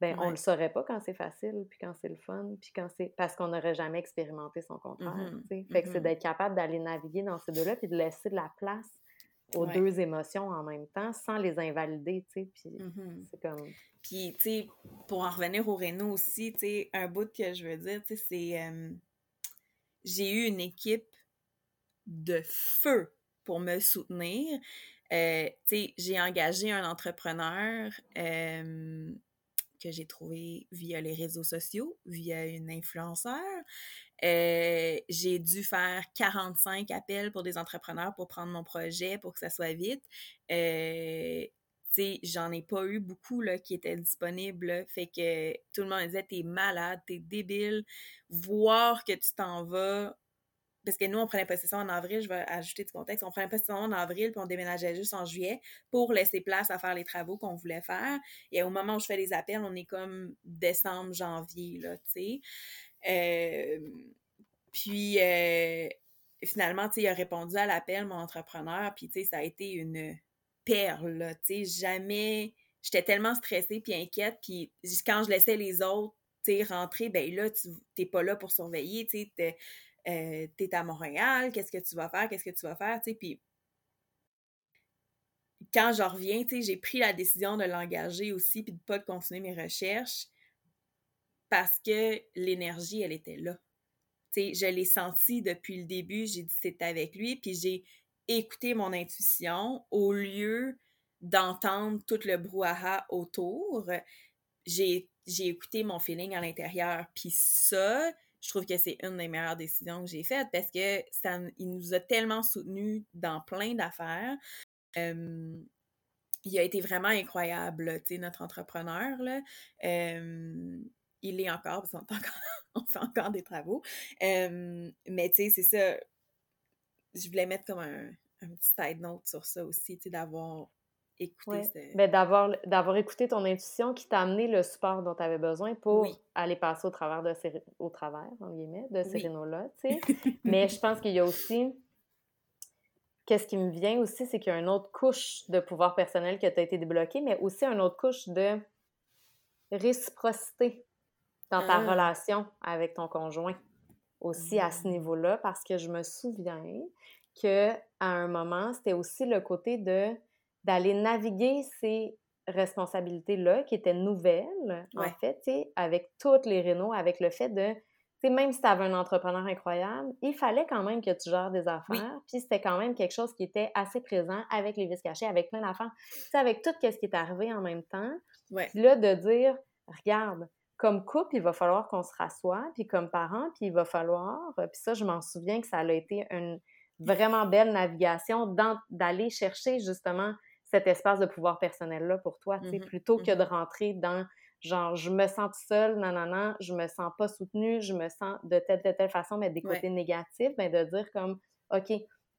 ben, on le saurait pas quand c'est facile, puis quand c'est le fun, puis quand c'est... Parce qu'on n'aurait jamais expérimenté son contraire, mmh tu Fait que c'est mmh d'être capable d'aller naviguer dans ces deux-là, puis de laisser de la place aux deux émotions en même temps, sans les invalider, tu sais, puis mmh c'est comme... Puis, tu sais, pour en revenir au Renault aussi, tu sais, un bout que je veux dire, tu sais, c'est... J'ai eu une équipe de feu pour me soutenir. Euh, tu sais, j'ai engagé un entrepreneur j'ai trouvé via les réseaux sociaux, via une influenceur. Euh, j'ai dû faire 45 appels pour des entrepreneurs pour prendre mon projet, pour que ça soit vite. Euh, j'en ai pas eu beaucoup là, qui étaient disponibles. fait que tout le monde disait T'es malade, t'es débile. Voir que tu t'en vas parce que nous, on prenait possession en avril, je vais ajouter du contexte, on prenait possession en avril, puis on déménageait juste en juillet pour laisser place à faire les travaux qu'on voulait faire. Et au moment où je fais les appels, on est comme décembre, janvier, là, tu sais. Euh, puis, euh, finalement, tu il a répondu à l'appel, mon entrepreneur, puis, tu sais, ça a été une perle, tu sais, jamais... J'étais tellement stressée puis inquiète, puis quand je laissais les autres, tu sais, rentrer, ben là, tu n'es pas là pour surveiller, tu sais, euh, t'es à Montréal, qu'est-ce que tu vas faire, qu'est-ce que tu vas faire, tu sais, puis quand je reviens, tu j'ai pris la décision de l'engager aussi, puis de pas continuer mes recherches, parce que l'énergie, elle était là. Tu je l'ai senti depuis le début, j'ai dit c'est avec lui, puis j'ai écouté mon intuition au lieu d'entendre tout le brouhaha autour. J'ai j'ai écouté mon feeling à l'intérieur. Puis ça, je trouve que c'est une des meilleures décisions que j'ai faites parce que ça il nous a tellement soutenus dans plein d'affaires. il a été vraiment incroyable, tu sais, notre entrepreneur, là. il est encore, parce qu'on on fait encore des travaux. mais tu sais, c'est ça. Je voulais mettre comme un, un petit side note sur ça aussi, tu sais, d'avoir écouté ben, d'avoir, d'avoir écouté ton intuition qui t'a amené le support dont tu avais besoin pour aller passer au travers de ces, au travers, en guillemets, de ces rénaux-là, tu sais. Mais je pense qu'il y a aussi... Qu'est-ce qui me vient aussi, c'est qu'il y a une autre couche de pouvoir personnel qui a été débloquée, mais aussi une autre couche de réciprocité dans ta ah. relation avec ton conjoint aussi à ce mmh. niveau-là, parce que je me souviens que à un moment, c'était aussi le côté de d'aller naviguer ces responsabilités-là qui étaient nouvelles, en fait, avec toutes les rénaux, avec le fait de, même si tu avais un entrepreneur incroyable, il fallait quand même que tu gères des affaires, puis c'était quand même quelque chose qui était assez présent avec les vis cachés, avec plein d'affaires, tu avec tout ce qui est arrivé en même temps. Puis là, de dire, regarde, comme couple, il va falloir qu'on se rassoie, puis comme parents, puis il va falloir, puis ça, je m'en souviens que ça a été une vraiment belle navigation d'aller chercher justement cet espace de pouvoir personnel-là pour toi, tu sais, mmh plutôt que de rentrer dans genre je me sens seule, non, non, non, je me sens pas soutenue, je me sens de telle, telle, telle façon, mais des côtés négatifs, mais ben, de dire comme OK,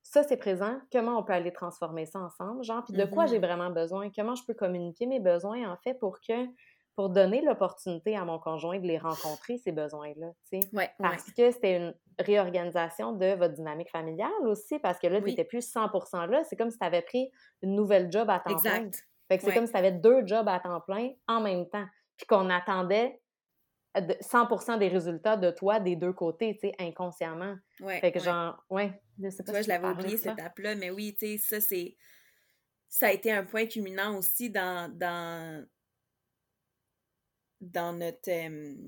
ça c'est présent, comment on peut aller transformer ça ensemble, genre, puis de quoi j'ai mmh vraiment besoin, comment je peux communiquer mes besoins en fait pour que pour donner l'opportunité à mon conjoint de les rencontrer, ces besoins-là, tu sais? parce que c'était une réorganisation de votre dynamique familiale aussi, parce que là, tu n'étais plus 100% là. C'est comme si tu avais pris une nouvelle job à temps plein. Fait que c'est comme si tu avais deux jobs à temps plein en même temps, puis qu'on attendait 100% des résultats de toi des deux côtés, tu sais, inconsciemment. fait que genre, ouais, je sais pas tu je l'avais oublié cette étape-là, mais oui, tu sais, ça, c'est... Ça a été un point culminant aussi dans, dans dans notre,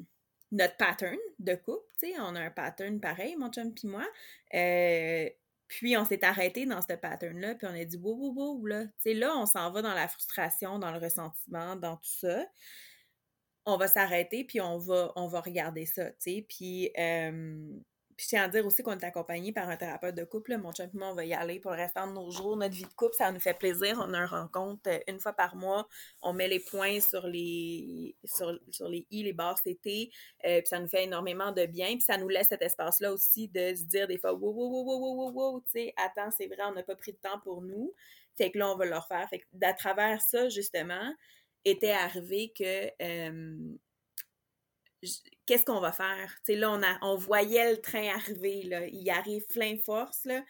notre pattern de couple. sais on a un pattern pareil, mon chum puis moi. Euh, puis on s'est arrêté dans ce pattern-là, puis on a dit wow, wow, wow, là. sais là, on s'en va dans la frustration, dans le ressentiment, dans tout ça. On va s'arrêter, puis on va, on va regarder ça, tu sais. Puis puis je tiens à dire aussi qu'on est accompagné par un thérapeute de couple. Mon chum et moi, on va y aller pour le restant de nos jours. Notre vie de couple, ça nous fait plaisir. On a une rencontre euh, une fois par mois. On met les points sur les sur, sur les i, les barres CT. Euh, puis ça nous fait énormément de bien. Puis ça nous laisse cet espace-là aussi de se dire des fois, wow, wow, wow, wow, wow, wow, tu sais, attends, c'est vrai, on n'a pas pris de temps pour nous. Fait que là, on va le refaire. Fait que d'à travers ça, justement, était arrivé que euh, qu'est-ce qu'on va faire? là, on, a, on voyait le train arriver, là. il arrive plein force, là.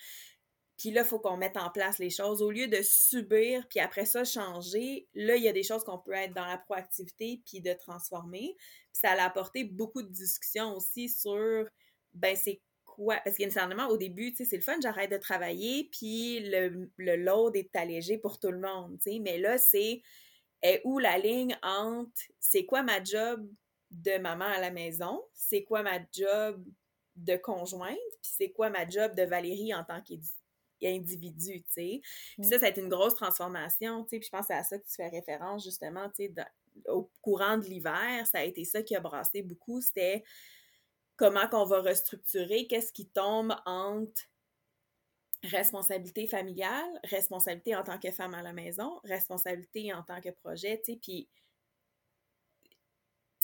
Puis là, il faut qu'on mette en place les choses. Au lieu de subir, puis après ça, changer, là, il y a des choses qu'on peut être dans la proactivité, puis de transformer. Puis ça a apporté beaucoup de discussions aussi sur, ben, c'est quoi? Parce qu'initialement, au début, tu sais, c'est le fun, j'arrête de travailler, puis le, le load est allégé pour tout le monde, tu sais. Mais là, c'est où la ligne entre c'est quoi ma job de maman à la maison, c'est quoi ma job de conjointe, puis c'est quoi ma job de Valérie en tant qu'individu, tu sais. Puis ça, ça a été une grosse transformation, tu sais, puis je pense que c'est à ça que tu fais référence, justement, tu sais, au courant de l'hiver, ça a été ça qui a brassé beaucoup, c'était comment qu'on va restructurer, qu'est-ce qui tombe entre responsabilité familiale, responsabilité en tant que femme à la maison, responsabilité en tant que projet, tu sais, puis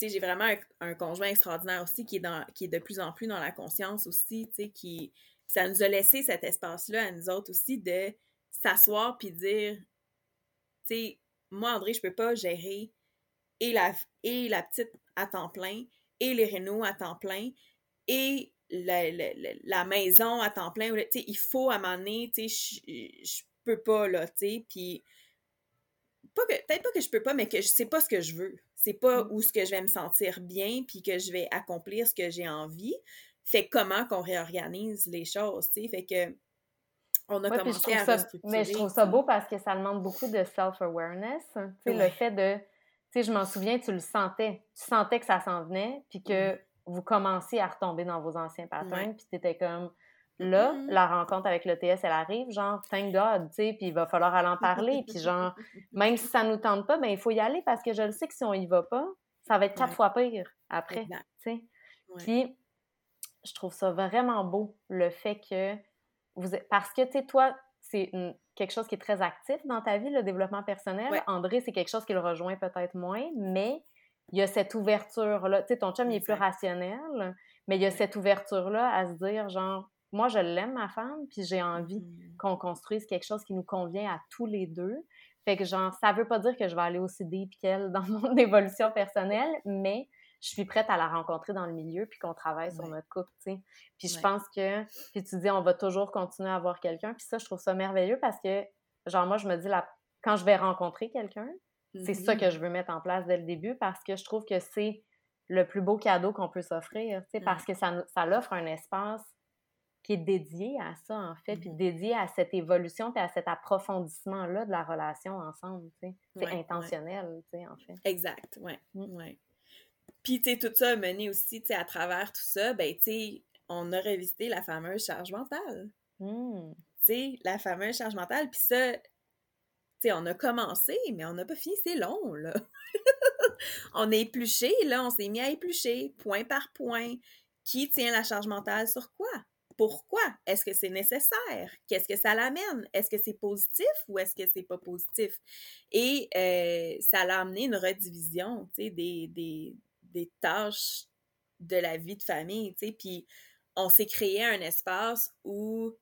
j'ai vraiment un, conjoint extraordinaire aussi qui est, dans, qui est de plus en plus dans la conscience aussi, tu sais, qui... ça nous a laissé cet espace-là à nous autres aussi de s'asseoir puis dire, tu sais, moi, André, je peux pas gérer et la, et la petite à temps plein, et les rénaux à temps plein, et la, la, maison à temps plein. Tu sais, il faut à un moment donné, sais, je peux pas, là, tu sais, puis peut-être pas que je peux pas, mais que je sais pas ce que je veux. C'est pas mmh. où ce que je vais me sentir bien, puis que je vais accomplir ce que j'ai envie. Fait comment qu'on réorganise les choses, tu sais? Fait que on a commencé à ça, Mais je trouve ça beau parce que ça demande beaucoup de self-awareness. Tu sais, le fait de... Tu sais, je m'en souviens, tu le sentais. Tu sentais que ça s'en venait, puis que mmh. vous commenciez à retomber dans vos anciens patterns, puis tu étais comme Là, mm-hmm. la rencontre avec l'ETS, elle arrive, genre, thank God, tu sais, puis il va falloir aller en parler, puis genre, même si ça nous tente pas, ben il faut y aller parce que je le sais que si on y va pas, ça va être quatre fois pire après, tu sais. Puis, je trouve ça vraiment beau, le fait que vous... Parce que, tu sais, toi, c'est quelque chose qui est très actif dans ta vie, le développement personnel. André, c'est quelque chose qui le rejoint peut-être moins, mais il y a cette ouverture-là. Tu sais, ton chum, il est plus rationnel, mais il y a cette ouverture-là à se dire, genre, moi, je l'aime, ma femme, puis j'ai envie mm-hmm. qu'on construise quelque chose qui nous convient à tous les deux. Fait que, genre, ça veut pas dire que je vais aller aussi deep qu'elle dans mon évolution personnelle, mais je suis prête à la rencontrer dans le milieu puis qu'on travaille sur notre couple, tu sais. Puis je pense que, puis tu dis, on va toujours continuer à avoir quelqu'un. Puis ça, je trouve ça merveilleux parce que, genre, moi, je me dis, la... quand je vais rencontrer quelqu'un, c'est ça que mm-hmm. je veux mettre en place dès le début parce que je trouve que c'est le plus beau cadeau qu'on peut s'offrir, tu sais, parce que ça, ça offre un espace qui est dédié à ça, en fait, puis mm-hmm. dédié à cette évolution puis à cet approfondissement-là de la relation ensemble, tu sais. C'est intentionnel, tu sais, en fait. Exact, ouais, mm. ouais. Puis, tu sais, tout ça a mené aussi, tu sais, à travers tout ça, ben, tu sais, on a revisité la fameuse charge mentale. Mmh. Tu sais, la fameuse charge mentale. Puis ça, tu sais, on a commencé, mais on n'a pas fini, c'est long, là. on est épluché, là, on s'est mis à éplucher, point par point. Qui tient la charge mentale sur quoi? Pourquoi? Est-ce que c'est nécessaire? Qu'est-ce que ça l'amène? Est-ce que c'est positif ou est-ce que c'est pas positif? Et euh, ça l'a amené une redivision, tu sais, des, des, des tâches de la vie de famille, tu sais, puis on s'est créé un espace où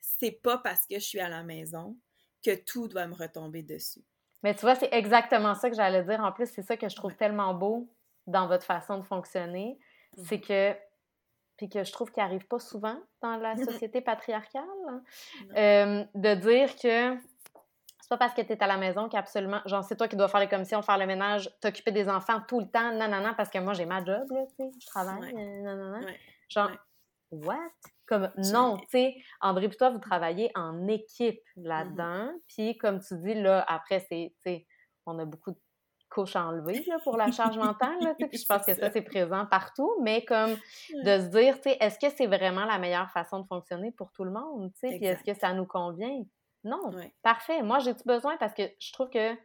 c'est pas parce que je suis à la maison que tout doit me retomber dessus. Mais tu vois, c'est exactement ça que j'allais dire. En plus, c'est ça que je trouve tellement beau dans votre façon de fonctionner. C'est mmh que, puis que je trouve qu'il n'arrive pas souvent dans la société patriarcale, hein, de dire que c'est pas parce que tu es à la maison qu'absolument, genre, c'est toi qui dois faire les commissions, faire le ménage, t'occuper des enfants tout le temps, non, non, non, parce que moi, j'ai ma job, là, tu sais, je travaille, non, non, non. Genre, what? Comme, non, tu sais, André et toi, vous travaillez en équipe mm-hmm. là-dedans, puis comme tu dis, là, après, c'est, tu sais, on a beaucoup de couches à enlever, là, pour la charge mentale, là, je pense que ça, c'est présent partout, mais comme de se dire, est-ce que c'est vraiment la meilleure façon de fonctionner pour tout le monde, puis est-ce que ça nous convient? Non, parfait. Moi, j'ai-tu besoin? Parce que je trouve que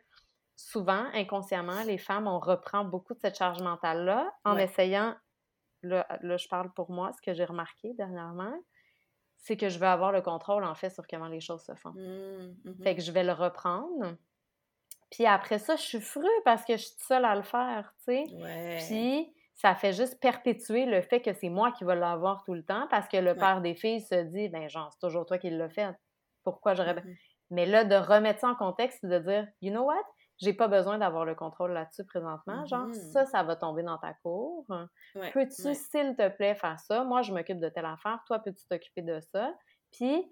souvent, inconsciemment, les femmes, on reprend beaucoup de cette charge mentale-là en essayant, là, je parle pour moi, ce que j'ai remarqué dernièrement, c'est que je veux avoir le contrôle, en fait, sur comment les choses se font. Mmh, mmh fait que je vais le reprendre. Puis après ça, je suis fru parce que je suis seule à le faire, tu sais. Puis ça fait juste perpétuer le fait que c'est moi qui vais l'avoir tout le temps parce que le père des filles se dit, ben genre, c'est toujours toi qui l'as fait pourquoi j'aurais. Mais là, de remettre ça en contexte, de dire, you know what? J'ai pas besoin d'avoir le contrôle là-dessus présentement. Genre, ça, ça va tomber dans ta cour. peux-tu, s'il te plaît, faire ça? Moi, je m'occupe de telle affaire. Toi, peux-tu t'occuper de ça? Puis,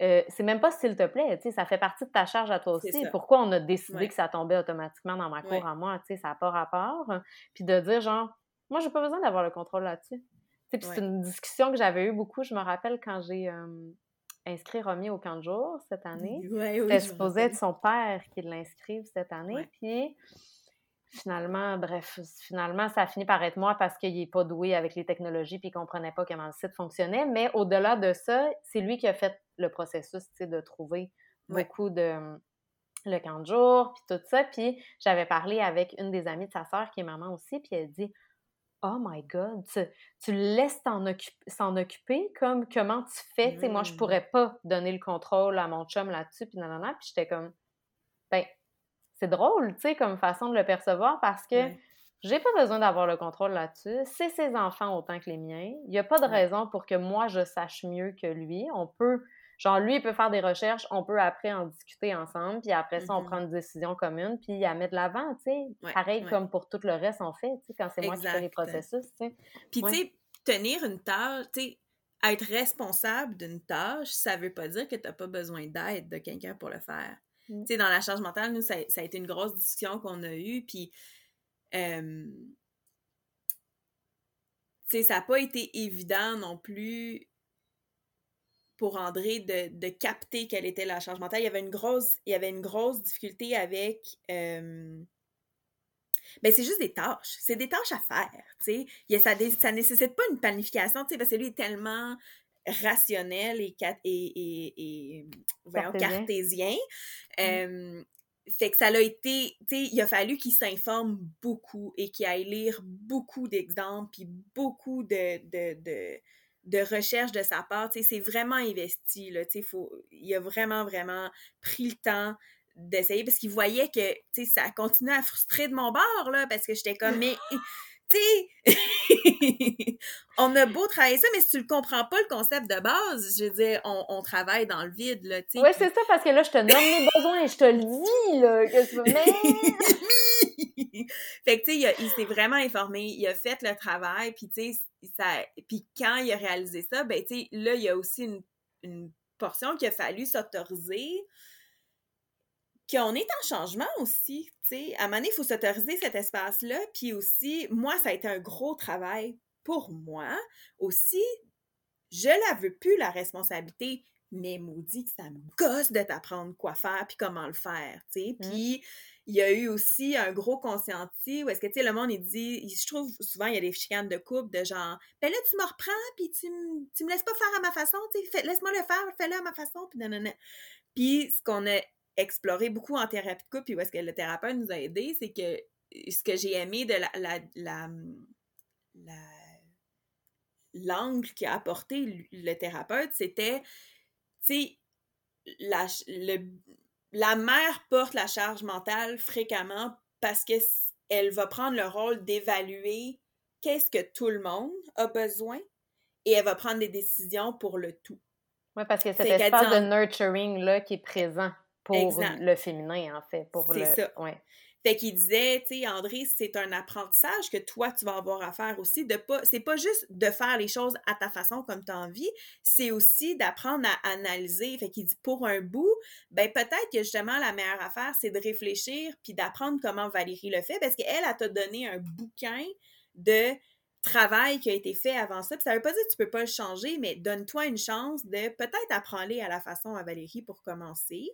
euh, c'est même pas s'il te plaît, tu sais, ça fait partie de ta charge à toi aussi. Pourquoi on a décidé que ça tombait automatiquement dans ma cour à moi, tu sais, ça n'a pas rapport. Puis de dire, genre, moi, j'ai pas besoin d'avoir le contrôle là-dessus. Puis c'est une discussion que j'avais eue beaucoup, je me rappelle quand j'ai inscrit Romy au camp de jour cette année. C'était supposé être son père qui l'inscrive cette année. Puis finalement, bref, finalement, ça a fini par être moi parce qu'il n'est pas doué avec les technologies puis il ne comprenait pas comment le site fonctionnait. Mais au-delà de ça, c'est lui qui a fait le processus de trouver beaucoup de le camp de jour, puis tout ça. Puis j'avais parlé avec une des amies de sa sœur qui est maman aussi, puis elle dit Oh my God, tu, laisses s'en occuper, comme comment tu fais. sais, Moi, je mmh. pourrais pas donner le contrôle à mon chum là-dessus, puis nanana. Puis j'étais comme, ben, c'est drôle, tu sais, comme façon de le percevoir parce que j'ai pas besoin d'avoir le contrôle là-dessus. C'est ses enfants autant que les miens. Il n'y a pas de raison pour que moi, je sache mieux que lui. On peut Genre, lui, il peut faire des recherches, on peut après en discuter ensemble, puis après ça, on mm-hmm. prend une décision commune, puis à mettre de l'avant, tu sais. Pareil comme pour tout le reste, on fait, tu sais, quand c'est moi qui fais les processus, tu sais. Puis, tu sais, tenir une tâche, tu sais, être responsable d'une tâche, ça veut pas dire que tu n'as pas besoin d'aide de quelqu'un pour le faire. Mm. Tu sais, dans la charge mentale, nous, ça, a été une grosse discussion qu'on a eue, puis... tu sais, ça n'a pas été évident non plus pour André de, capter quelle était la charge mentale. Il y avait une grosse, il y avait une grosse difficulté avec. Euh, ben, c'est juste des tâches. C'est des tâches à faire. tu sais. Ça, ça nécessite pas une planification parce que lui est tellement rationnel et, et, et, cartésien. Mm. Euh, fait que ça l'a été, tu sais, il a fallu qu'il s'informe beaucoup et qu'il aille lire beaucoup d'exemples, puis beaucoup de, de, de, de recherches de sa part. Tu sais, c'est vraiment investi, là, tu sais, il a vraiment, vraiment pris le temps d'essayer parce qu'il voyait que, tu sais, ça continuait à frustrer de mon bord, là, parce que j'étais comme, mais on a beau travailler ça, mais si tu le comprends pas, le concept de base, je veux dire, on, travaille dans le vide, là, tu sais. Oui, c'est ça, parce que là, je te nomme mes besoins et je te le dis, là, que tu veux, fait que, tu sais, il, s'est vraiment informé, il a fait le travail, puis, tu sais, ça... Puis quand il a réalisé ça, ben, tu sais, là, il y a aussi une, une portion qu'il a fallu s'autoriser qu'on est en changement aussi, sais. À un moment donné, il faut s'autoriser cet espace-là. Puis aussi, moi, ça a été un gros travail pour moi. Aussi, je la veux plus, la responsabilité, mais maudit que ça me gosse de t'apprendre quoi faire puis comment le faire, tu sais. Puis, il y a eu aussi un gros conscienti où est-ce que, tu sais, le monde, il dit, je trouve souvent, il y a des chicanes de couple de genre, ben là, tu me reprends, puis tu, tu me laisses pas faire à ma façon, tu sais, laisse-moi le faire, fais-le à ma façon, puis. Puis, ce qu'on a exploré beaucoup en thérapie de couple, puis où est-ce que le thérapeute nous a aidés, c'est que euh, ce que j'ai aimé de la, la, la, l'angle qu'a apporté le thérapeute, c'était, tu sais, la, la mère porte la charge mentale fréquemment parce qu'elle va prendre le rôle d'évaluer qu'est-ce que tout le monde a besoin et elle va prendre des décisions pour le tout. Oui, parce que cet espace de nurturing là qui est présent pour le féminin, en fait. C'est ça. Ouais. Fait qu'il disait, tu sais, André, c'est un apprentissage que toi, tu vas avoir à faire aussi. De pas, c'est pas juste de faire les choses à ta façon comme tu as envie, c'est aussi d'apprendre à analyser. Fait qu'il dit, pour un bout, ben peut-être que justement, la meilleure affaire, c'est de réfléchir puis d'apprendre comment Valérie le fait parce qu'elle, elle t'a donné un bouquin de travail qui a été fait avant ça. Puis ça veut pas dire que tu peux pas le changer, mais donne-toi une chance de peut-être apprendre à la façon à Valérie pour commencer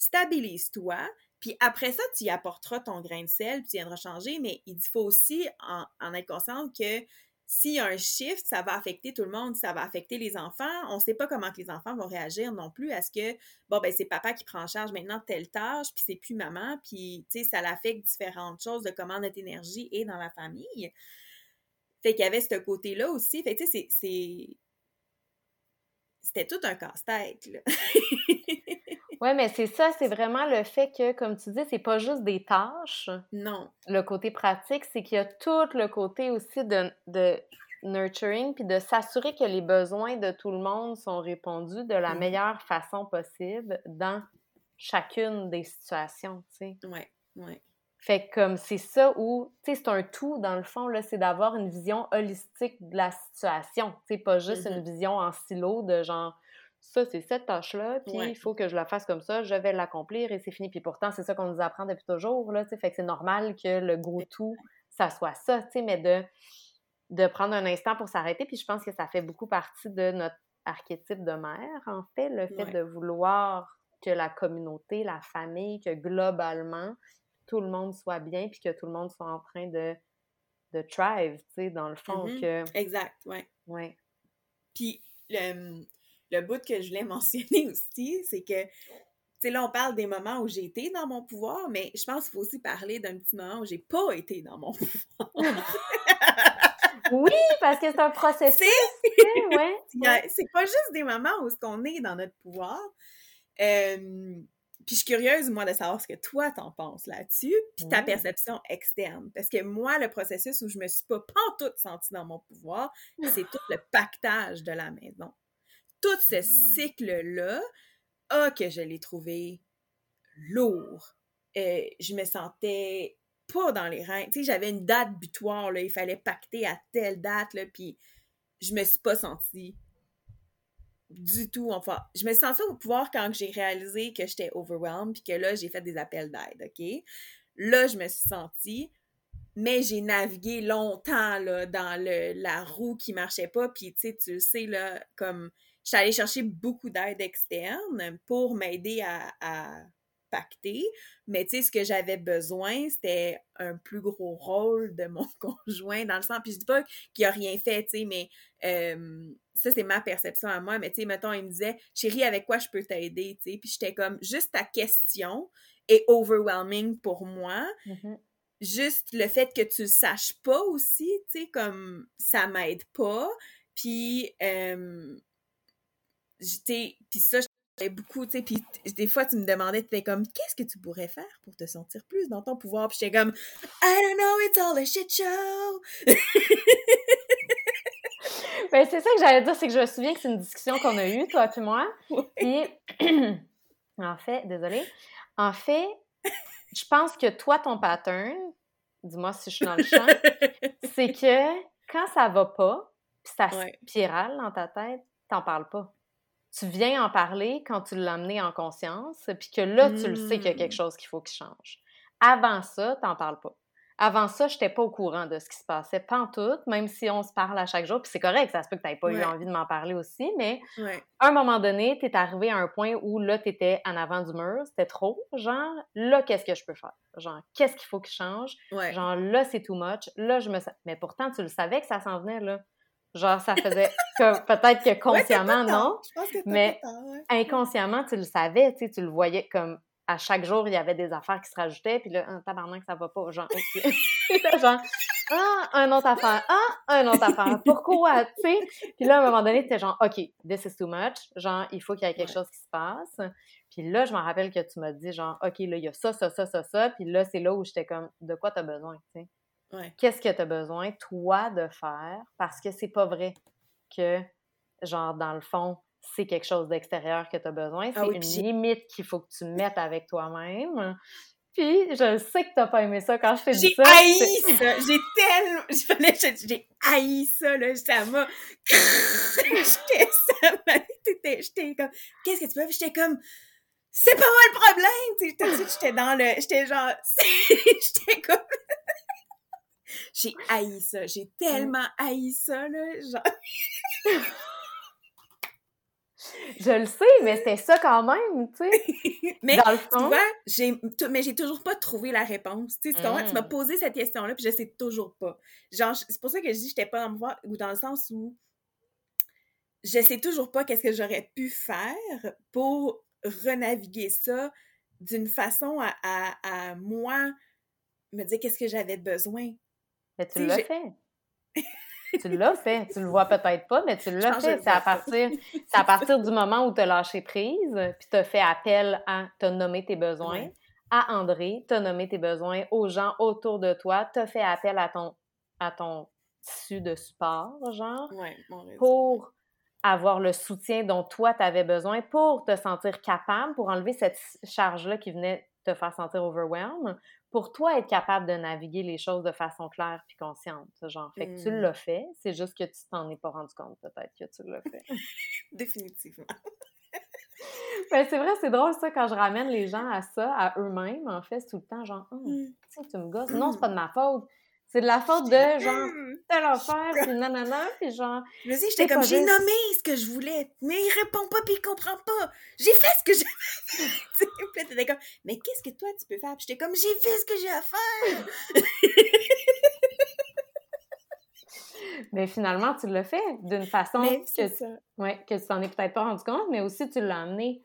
stabilise-toi, puis après ça, tu y apporteras ton grain de sel, puis tu viendras changer, mais il faut aussi en, être conscient que s'il y a un shift, ça va affecter tout le monde, ça va affecter les enfants. On ne sait pas comment que les enfants vont réagir non plus à ce que, bon, ben c'est papa qui prend en charge maintenant telle tâche, puis c'est plus maman, puis, tu sais, ça l'affecte différentes choses de comment notre énergie est dans la famille. Fait qu'il y avait ce côté-là aussi. Fait que, tu sais, c'est... C'était tout un casse-tête. Oui, mais c'est ça, c'est vraiment le fait que, comme tu dis, c'est pas juste des tâches. Non. Le côté pratique, c'est qu'il y a tout le côté aussi de, de nurturing, puis de s'assurer que les besoins de tout le monde sont répondus de la mm-hmm. meilleure façon possible dans chacune des situations, tu sais. Oui, oui. Fait que comme c'est ça où, tu sais, c'est un tout dans le fond, là, c'est d'avoir une vision holistique de la situation, tu sais, pas juste une mm-hmm. vision en silo de genre ça, c'est cette tâche-là, puis il faut que je la fasse comme ça, je vais l'accomplir et c'est fini. Puis pourtant, c'est ça qu'on nous apprend depuis toujours, là, tu sais, fait que c'est normal que le gros tout, ça soit ça, tu sais, mais de, de prendre un instant pour s'arrêter, puis je pense que ça fait beaucoup partie de notre archétype de mère, en fait, le fait de vouloir que la communauté, la famille, que globalement, tout le monde soit bien, puis que tout le monde soit en train de, de thrive, tu sais, dans le fond, mm-hmm. que... Exact, ouais. Ouais. Puis, le le bout que je voulais mentionner aussi, c'est que, tu sais, là, on parle des moments où j'ai été dans mon pouvoir, mais je pense qu'il faut aussi parler d'un petit moment où j'ai pas été dans mon pouvoir. oui, parce que c'est un processus. ouais. C'est pas juste des moments où on est dans notre pouvoir. puis je suis curieuse, moi, de savoir ce que toi t'en penses là-dessus, puis ta perception externe. Parce que moi, le processus où je me suis pas pantoute sentie dans mon pouvoir, c'est tout le pactage de la maison tout ce mmh. cycle-là, ah, que je l'ai trouvé lourd. euh, je me sentais pas dans les reins. Tu sais, j'avais une date butoir, là, il fallait pacter à telle date, là, puis je me suis pas sentie du tout. Enfin, je me suis sentie au pouvoir quand j'ai réalisé que j'étais overwhelmed, puis que là, j'ai fait des appels d'aide, OK? Là, je me suis sentie, mais j'ai navigué longtemps, là, dans le, la roue qui marchait pas, puis tu sais, tu le sais, là, comme suis allée chercher beaucoup d'aide externe pour m'aider à, pacté. Mais tu sais, ce que j'avais besoin, c'était un plus gros rôle de mon conjoint, dans le sens. Puis je dis pas qu'il a rien fait, tu sais, mais ça, c'est ma perception à moi. Mais tu sais, mettons, il me disait, chérie, avec quoi je peux t'aider, tu sais. Puis j'étais comme, juste ta question est overwhelming pour moi. Mmh juste le fait que tu le saches pas aussi, tu sais, comme ça m'aide pas. Puis, euh, puis ça, j'avais beaucoup, tu sais, puis des fois, tu me demandais, tu étais comme, qu'est-ce que tu pourrais faire pour te sentir plus dans ton pouvoir? Puis j'étais comme, I don't know, it's all a shit show! ben, c'est ça que j'allais dire, c'est que je me souviens que c'est une discussion qu'on a eue, toi et moi. Puis, en fait, désolée, en fait, je pense que toi, ton pattern, dis-moi si je suis dans le champ, c'est que quand ça va pas, puis ça spirale dans ta tête, t'en parles pas. Tu viens en parler quand tu l'as amené en conscience, puis que là, tu le sais qu'il y a quelque mmh. chose qu'il faut qu'il change. Avant ça, t'en parles pas. Avant ça, je n'étais pas au courant de ce qui se passait, pas en tout, même si on se parle à chaque jour. Puis c'est correct, ça se peut que tu n'aies pas eu envie de m'en parler aussi, mais à un moment donné, tu es arrivé à un point où là, tu étais en avant du mur, c'était trop. Genre, là, qu'est-ce que je peux faire? Genre, qu'est-ce qu'il faut que change? Genre, là, c'est too much. Là, je me. Mais pourtant, tu le savais que ça s'en venait, là. Genre, ça faisait peut-être que consciemment, non. mais inconsciemment, tu le savais, tu le voyais comme à chaque jour, il y avait des affaires qui se rajoutaient, puis là, un tabarnak, ça va pas, genre, genre, ah, un autre affaire, ah, un autre affaire, pourquoi, tu sais? Puis là, à un moment donné, c'était genre, OK, this is too much, genre, il faut qu'il y ait quelque chose qui se passe. Puis là, je me rappelle que tu m'as dit, genre, OK, là, il y a ça, ça, ça, ça, ça, puis là, c'est là où j'étais comme, de quoi t'as besoin, tu sais? Qu'est-ce que t'as besoin, toi, de faire? Parce que c'est pas vrai que, genre, dans le fond, c'est quelque chose d'extérieur que tu as besoin. Ah c'est une limite qu'il faut que tu mettes avec toi-même. Puis, je sais que t'as pas aimé ça quand je t'ai dit ça. J'ai haï ça! J'ai tellement... J'ai haï ça, là. Ça m'a... J'étais... Ça J'étais comme... Qu'est-ce que tu veux? J'étais comme... C'est pas moi le problème! Tu sais, tout de suite, j'étais dans le... J'étais genre... J'étais comme... J'ai haï ça. J'ai tellement haï ça, là. Genre... Je le sais, mais c'était ça quand même, tu sais. mais dans le fond, tu vois, mais j'ai toujours pas trouvé la réponse. Tu sais, tu m'as mm. posé cette question-là, puis je sais toujours pas. Genre, c'est pour ça que je dis que j'étais pas dans voir, ou dans le sens où je sais toujours pas qu'est-ce que j'aurais pu faire pour renaviguer ça d'une façon à, à, moi me dire qu'est-ce que j'avais besoin. Mais tu l'as fait. tu l'as fait. Tu le vois peut-être pas, mais tu l'as fait. C'est à, partir, à partir du moment où tu as lâché prise, puis tu as fait appel à te nommer tes besoins, à André, tu as nommé tes besoins aux gens autour de toi, tu as fait appel à ton, à ton tissu de support, genre, pour avoir le soutien dont toi, tu avais besoin pour te sentir capable, pour enlever cette charge-là qui venait te faire sentir overwhelmed, pour toi être capable de naviguer les choses de façon claire puis consciente. Genre, fait que tu mmh. l'as fait, c'est juste que tu t'en es pas rendu compte peut-être que tu l'as fait. Définitivement. Ben, c'est vrai, c'est drôle ça quand je ramène les gens à ça, à eux-mêmes, en fait, tout le temps, genre, oh, tu me gosses. Non, c'est pas de ma faute. C'est de la faute de genre telle affaire, puis nanana, puis genre. Je me j'étais comme j'ai nommé ce que je voulais, mais il répond pas, puis il comprend pas. J'ai fait ce que j'ai fait. puis t'étais comme, mais qu'est-ce que toi tu peux faire? Puis j'étais comme, j'ai fait ce que j'ai à faire. mais finalement, tu l'as fait d'une façon que, Ouais, que tu t'en es peut-être pas rendu compte, mais aussi tu l'as amené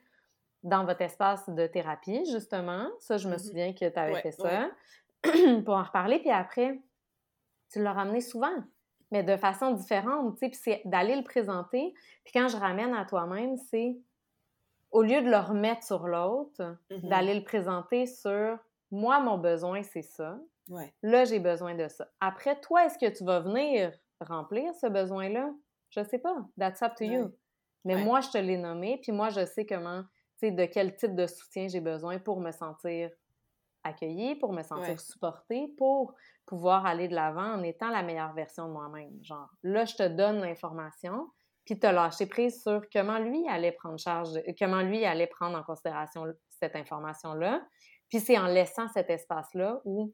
dans votre espace de thérapie, justement. Ça, je me mm-hmm. souviens que tu avais fait ça. pour en reparler, puis après, tu l'as ramené souvent, mais de façon différente, tu sais, puis c'est d'aller le présenter. Puis quand je ramène à toi-même, c'est au lieu de le remettre sur l'autre, mm-hmm. d'aller le présenter sur moi, mon besoin, c'est ça. Là, j'ai besoin de ça. Après, toi, est-ce que tu vas venir remplir ce besoin-là? Je sais pas. That's up to you. Mais moi, je te l'ai nommé, puis moi, je sais comment, tu sais, de quel type de soutien j'ai besoin pour me sentir accueillie, pour me sentir supportée, pour pouvoir aller de l'avant en étant la meilleure version de moi-même. Genre, là, je te donne l'information, puis te lâcher prise sur comment lui allait prendre charge, comment lui allait prendre en considération cette information-là. Puis c'est en laissant cet espace-là où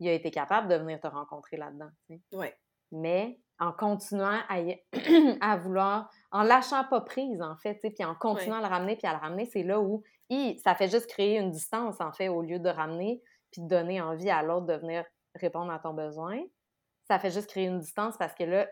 il a été capable de venir te rencontrer là-dedans. Ouais. Mais en continuant à, à, vouloir, en lâchant pas prise, en fait, puis en continuant à le ramener, puis à le ramener, c'est là où ça fait juste créer une distance, en fait, au lieu de ramener puis de donner envie à l'autre de venir répondre à ton besoin. Ça fait juste créer une distance parce que là,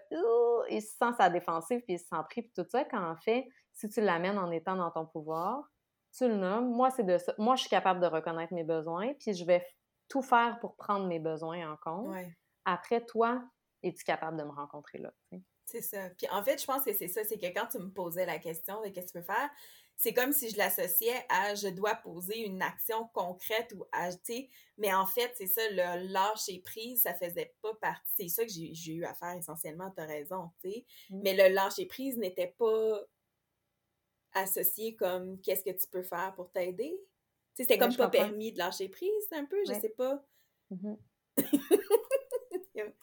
il se sent sa défensive puis il se sent pris puis tout ça. Quand en fait, si tu l'amènes en étant dans ton pouvoir, tu le nommes. Moi, c'est de ça. Moi, je suis capable de reconnaître mes besoins puis je vais tout faire pour prendre mes besoins en compte. Après, toi, es-tu capable de me rencontrer là? C'est ça. Puis en fait, je pense que c'est ça. C'est que quand tu me posais la question de qu'est-ce que tu peux faire, c'est comme si je l'associais à je dois poser une action concrète ou acheter. Mais en fait, c'est ça, le lâcher prise, ça faisait pas partie. C'est ça que j'ai eu à faire essentiellement, tu as raison, tu sais. Mm. Mais le lâcher prise n'était pas associé comme qu'est-ce que tu peux faire pour t'aider. Tu sais, c'était comme pas permis de lâcher prise, un peu, je sais pas. Mm-hmm.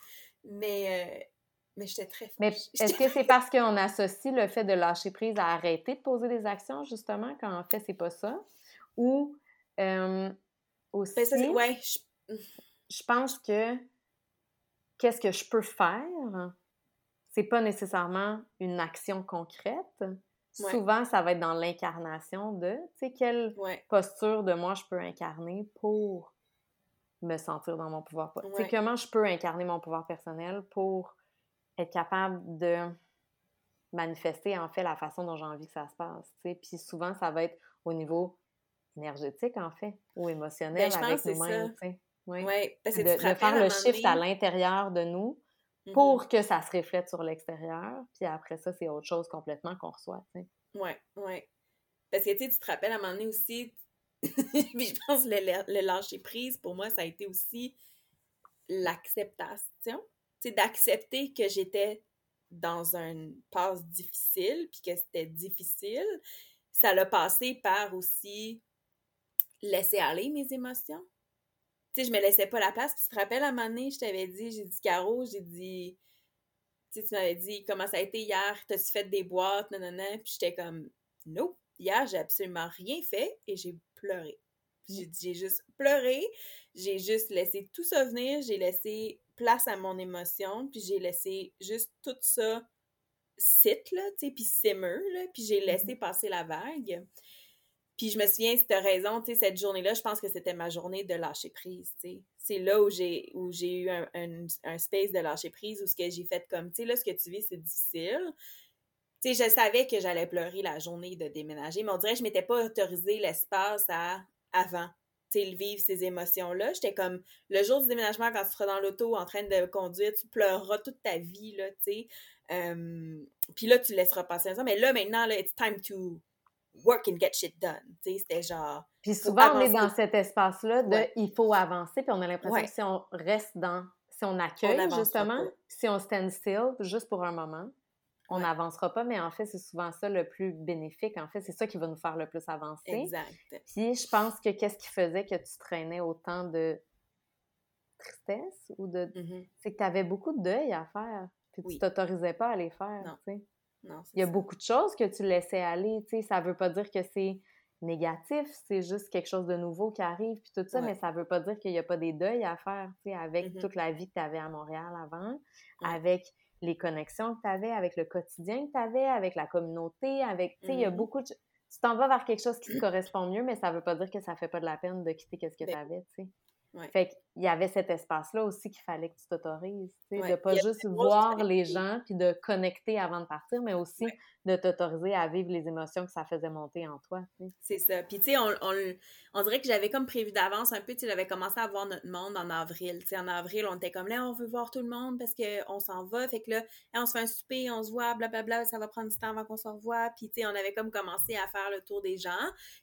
mais. Mais j'étais très Mais est-ce que c'est parce qu'on associe le fait de lâcher prise à arrêter de poser des actions, justement, quand en fait, c'est pas ça? Ou euh, aussi. Ben, ça, ouais, je... pense que qu'est-ce que je peux faire? C'est pas nécessairement une action concrète. Souvent, ça va être dans l'incarnation de, tu sais, quelle posture de moi je peux incarner pour me sentir dans mon pouvoir. Tu sais, comment je peux incarner mon pouvoir personnel pour être capable de manifester en fait la façon dont j'ai envie que ça se passe. Puis souvent, ça va être au niveau énergétique en fait, ou émotionnel ben, avec nous-mêmes. Oui, parce que de, faire le shift à l'intérieur de nous mm-hmm. pour que ça se reflète sur l'extérieur. Puis après ça, c'est autre chose complètement qu'on reçoit. Oui, oui. Parce que tu te rappelles à un moment donné aussi, puis je pense que le, le lâcher prise, pour moi, ça a été aussi l'acceptation d'accepter que j'étais dans une passe difficile, puis que c'était difficile, ça l'a passé par aussi laisser aller mes émotions. Tu sais, je me laissais pas la place. Puis tu te rappelles, à un moment donné, je t'avais dit, j'ai dit, Caro, j'ai dit, tu tu m'avais dit, comment ça a été hier? T'as-tu fait des boîtes? Non. Puis j'étais comme, non. Hier, j'ai absolument rien fait et j'ai pleuré. J'ai juste pleuré, j'ai juste laissé tout ça venir, j'ai laissé place à mon émotion, puis j'ai laissé juste tout ça sit, là, tu sais, puis simmer, là, puis j'ai laissé mm-hmm. passer la vague. Puis je me souviens, si t'as raison, tu sais, cette journée-là, je pense que c'était ma journée de lâcher prise, tu sais. C'est là où j'ai où j'ai eu un, un, space de lâcher prise, où ce que j'ai fait comme, tu sais, là, ce que tu vis, c'est difficile. Tu sais, je savais que j'allais pleurer la journée de déménager, mais on dirait que je m'étais pas autorisé l'espace à avant vivre ces émotions-là. J'étais comme, le jour du déménagement, quand tu seras dans l'auto en train de conduire, tu pleureras toute ta vie, là, tu sais. puis là, tu laisseras passer ça. Mais là, maintenant, là, it's time to work and get shit done. Tu sais, c'était genre... Puis souvent, on est dans cet espace-là de il faut avancer, puis on a l'impression que si on reste dans... Si on accueille, justement, si on stand still, juste pour un moment, on n'avancera pas, mais en fait, c'est souvent ça le plus bénéfique. En fait, c'est ça qui va nous faire le plus avancer. Exact. Puis je pense que qu'est-ce qui faisait que tu traînais autant de tristesse ou de. Mm-hmm. C'est que tu avais beaucoup de deuil à faire. Puis tu t'autorisais pas à les faire. Non. non Il y a beaucoup de choses que tu laissais aller. Tu sais, ça veut pas dire que c'est négatif, c'est juste quelque chose de nouveau qui arrive, puis tout ça, mais ça veut pas dire qu'il n'y a pas des deuils à faire, tu sais, avec mm-hmm. toute la vie que tu avais à Montréal avant, avec les connexions que tu avais, avec le quotidien que tu avais, avec la communauté, avec, tu sais, il y a mm-hmm. beaucoup de... Tu t'en vas vers quelque chose qui te correspond mieux, mais ça veut pas dire que ça fait pas de la peine de quitter qu'est-ce que ben tu avais, tu sais. Fait qu'il y avait cet espace-là aussi qu'il fallait que tu t'autorises, tu sais, de pas juste voir les gens puis de connecter avant de partir, mais aussi de t'autoriser à vivre les émotions que ça faisait monter en toi. C'est ça. Puis tu sais, on, on, dirait que j'avais comme prévu d'avance un peu, tu sais, j'avais commencé à voir notre monde en avril. Tu sais, en avril, on était comme là, on veut voir tout le monde parce qu'on s'en va. Fait que là, on se fait un souper, on se voit, blablabla, ça va prendre du temps avant qu'on se revoie. Puis tu sais, on avait comme commencé à faire le tour des gens.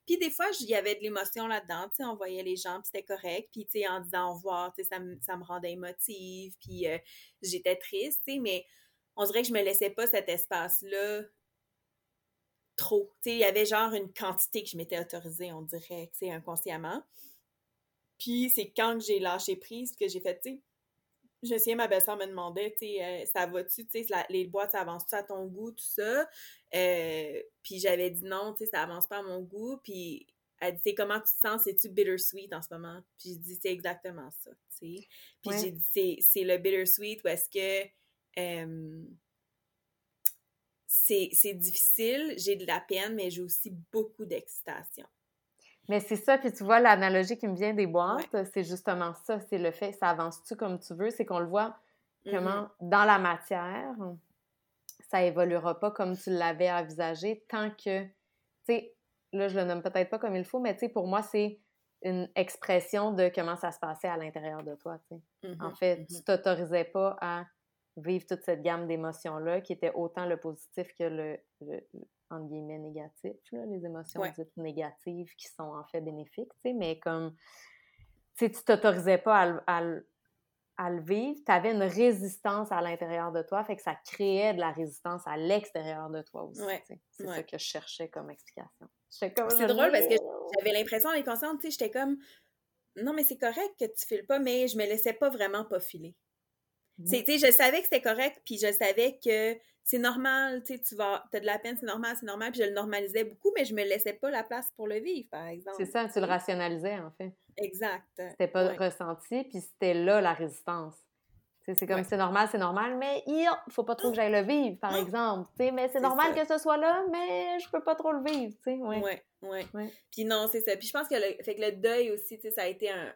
Puis des fois, il y avait de l'émotion là-dedans, tu sais, on voyait les gens, puis c'était correct. Puis tu sais, en disant au tu sais, ça, me rendait émotive, puis euh, j'étais triste, tu sais, mais on dirait que je me laissais pas cet espace-là trop. il y avait genre une quantité que je m'étais autorisée, on dirait, tu inconsciemment. Puis c'est quand j'ai lâché prise que j'ai fait, tu sais, je sais, ma belle-sœur me demandait, tu sais, euh, ça va-tu, tu sais, les boîtes, ça avance-tu à ton goût, tout ça? Euh, puis j'avais dit non, tu sais, ça avance pas à mon goût. Puis elle dit, comment tu te sens? C'est-tu bittersweet en ce moment? Puis j'ai dit, c'est exactement ça, tu sais. Puis j'ai dit, c'est le bittersweet où est-ce que c'est difficile, j'ai de la peine, mais j'ai aussi beaucoup d'excitation. Mais c'est ça, puis tu vois, l'analogie qui me vient des boîtes, c'est justement ça, c'est le fait, ça avance-tu comme tu veux, c'est qu'on le voit mm-hmm. comment, dans la matière, ça évoluera pas comme tu l'avais envisagé tant que, tu sais, là, je le nomme peut-être pas comme il faut, mais tu sais, pour moi, c'est une expression de comment ça se passait à l'intérieur de toi, tu sais. En mm-hmm, fait, tu mm-hmm. t'autorisais pas à vivre toute cette gamme d'émotions-là, qui était autant le positif que le, entre guillemets, négatif, les émotions dites négatives qui sont en fait bénéfiques, tu sais, mais comme, tu tu t'autorisais pas à, à, le vivre, tu avais une résistance à l'intérieur de toi, fait que ça créait de la résistance à l'extérieur de toi aussi, C'est ça que je cherchais comme explication. C'est drôle parce que j'avais l'impression d'être consciente, tu sais, j'étais comme, non, mais c'est correct que tu files pas, mais je me laissais pas vraiment pas filer. Mmh. Tu sais, je savais que c'était correct, puis je savais que c'est normal, tu sais, tu vas, as de la peine, c'est normal, c'est normal, puis je le normalisais beaucoup, mais je me laissais pas la place pour le vivre, par exemple. C'est ça, tu le rationalisais, en fait. Exact. C'était pas ressenti, puis c'était là la résistance. C'est comme c'est normal, c'est normal, mais il faut pas trop que j'aille le vivre, par exemple. mais c'est normal que ce soit là, mais je peux pas trop le vivre. Oui, ouais. Ouais, ouais. Puis non, c'est ça. Puis je pense que le, fait que le deuil aussi, ça a été un,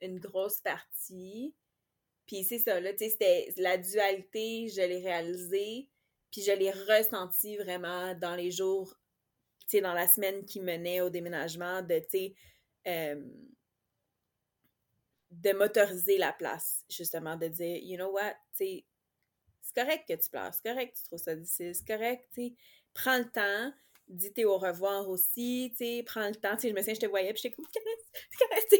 une grosse partie. Puis c'est ça, là, tu sais, c'était la dualité, je l'ai réalisée, puis je l'ai ressenti vraiment dans les jours, tu sais, dans la semaine qui menait au déménagement, de, tu sais, euh, de m'autoriser la place, justement, de dire, you know what, c'est correct que tu pleures, c'est correct que tu trouves ça difficile, c'est correct, tu prends le temps, dis au revoir aussi, tu prends le temps. Je me souviens, je te voyais, puis j'étais comme,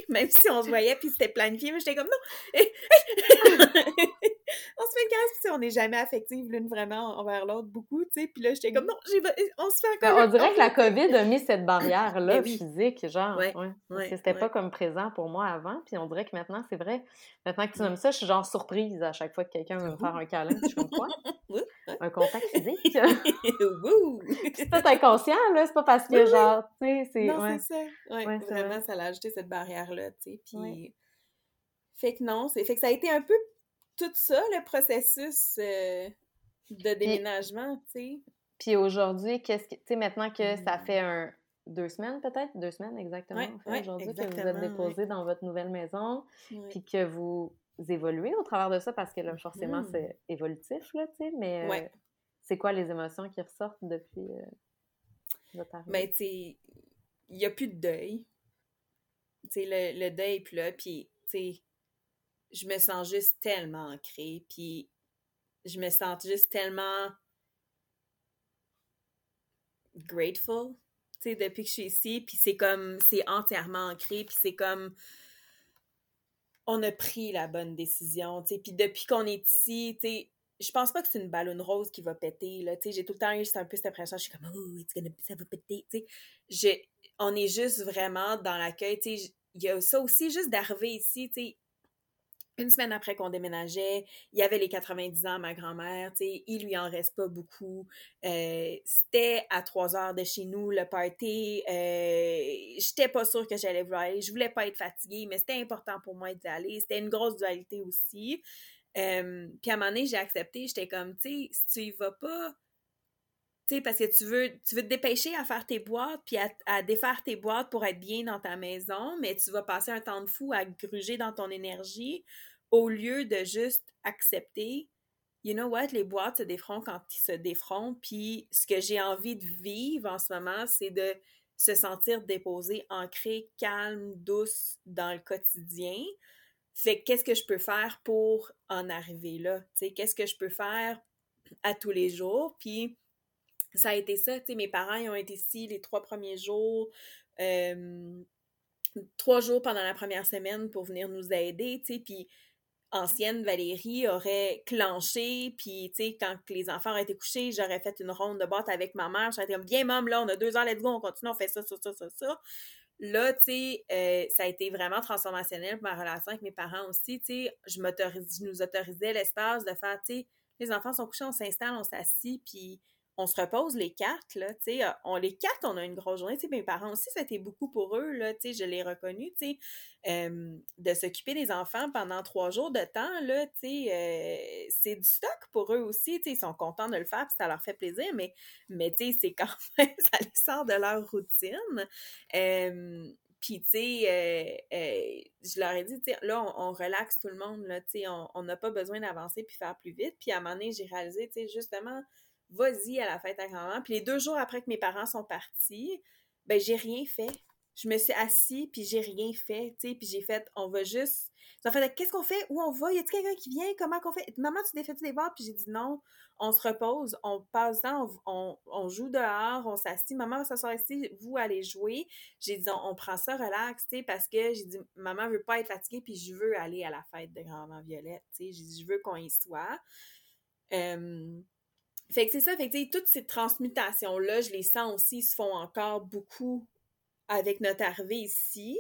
même si on se voyait, puis c'était planifié, mais j'étais comme, non! on se fait une caresse, puis on n'est jamais affective l'une vraiment envers l'autre beaucoup, tu sais. Puis là, j'étais comme, non, on se fait encore. Ben, on dirait que la COVID a mis cette barrière-là ben physique, genre. Ouais, ouais. c'était pas comme présent pour moi avant, puis on dirait que maintenant, c'est vrai. Maintenant que tu nommes ça, je suis genre surprise à chaque fois que quelqu'un veut me faire un câlin. Je suis comme quoi? un contact physique? c'est pas inconscient, là. C'est pas parce que, genre, tu sais, c'est. Non, c'est ça. Ouais, vraiment, ça l'a ajouté cette barrière-là, tu sais. Puis. Fait que non, c'est fait que ça a été un peu tout ça, le processus euh, de déménagement, tu sais. Puis aujourd'hui, qu'est-ce que, tu sais, maintenant que ça mmh. fait un, deux semaines peut-être, deux semaines exactement, aujourd'hui, que vous êtes déposé dans votre nouvelle maison, puis que vous évoluez au travers de ça, parce que là, forcément, mmh. c'est évolutif, là, tu sais, mais euh, c'est quoi les émotions qui ressortent depuis euh, votre arrivée? Ben, tu sais, il n'y a plus de deuil. Tu sais, le, le deuil est plus là, puis, tu sais, je me sens juste tellement ancrée, puis je me sens juste tellement grateful, tu sais, depuis que je suis ici, puis c'est comme, c'est entièrement ancré, puis c'est comme, on a pris la bonne décision, tu sais, puis depuis qu'on est ici, tu sais, je pense pas que c'est une ballonne rose qui va péter, là, tu sais, j'ai tout le temps eu un peu cette impression, je suis comme, oh, ça va péter, tu sais, on est juste vraiment dans l'accueil, tu sais, il y a ça aussi, juste d'arriver ici, tu sais, une semaine après qu'on déménageait, il y avait les 90 ans, ma grand-mère, tu sais, il lui en reste pas beaucoup. Euh, c'était à trois heures de chez nous, le party. Euh, j'étais pas sûre que j'allais vouloir aller. Je voulais pas être fatiguée, mais c'était important pour moi d'y aller. C'était une grosse dualité aussi. Euh, puis à un moment donné, j'ai accepté. J'étais comme, tu sais, si tu y vas pas, tu sais, parce que tu veux, tu veux te dépêcher à faire tes boîtes, puis à, défaire tes boîtes pour être bien dans ta maison, mais tu vas passer un temps de fou à gruger dans ton énergie au lieu de juste accepter, you know what, les boîtes se défront quand ils se défront, puis ce que j'ai envie de vivre en ce moment, c'est de se sentir déposé, ancré, calme, douce dans le quotidien. Fait qu'est-ce que je peux faire pour en arriver là? Tu sais, qu'est-ce que je peux faire à tous les jours? Puis ça a été ça, tu sais, mes parents ils ont été ici les trois premiers jours, trois jours pendant la première semaine pour venir nous aider, tu puis ancienne Valérie aurait clenché, puis quand les enfants auraient été couchés, j'aurais fait une ronde de boîte avec ma mère, j'aurais été comme, viens maman, là, on a deux heures, let's go, on continue, on fait ça, ça, ça, ça, ça. Là, tu sais, euh, ça a été vraiment transformationnel pour ma relation avec mes parents aussi, tu sais, je, je nous autorisais l'espace de faire, tu sais, les enfants sont couchés, on s'installe, on s'assit, puis on se repose les quatre, là, on les quatre, on a une grosse journée, mes parents aussi, c'était beaucoup pour eux, là, tu je l'ai reconnu, tu de s'occuper des enfants pendant trois jours de temps, là, tu sais, c'est du stock pour eux aussi, ils sont contents de le faire, puis ça leur fait plaisir, mais, mais tu sais, c'est quand même, ça les sort de leur routine. Puis, tu je leur ai dit, là, on, relaxe tout le monde, là, tu on n'a pas besoin d'avancer puis faire plus vite. Puis, à un moment donné, j'ai réalisé, tu sais, justement, vas-y à la fête à grand-maman. Puis les deux jours après que mes parents sont partis, ben j'ai rien fait. Je me suis assise, puis j'ai rien fait, puis j'ai fait, on va juste... Ça fait, qu'est-ce qu'on fait? Où on va? Y a-t-il quelqu'un qui vient? Comment qu'on fait? Maman, tu défais-tu des verres? Puis j'ai dit non, on se repose, on passe dans, on, joue dehors, on s'assied. Maman va s'asseoir ici, vous allez jouer. J'ai dit, on, prend ça relax, parce que j'ai dit, maman veut pas être fatiguée, puis je veux aller à la fête de grand-maman Violette, tu. J'ai dit, je veux qu'on y soit. Euh, fait que c'est ça, fait que toutes ces transmutations-là, je les sens aussi, se font encore beaucoup avec notre arrivée ici.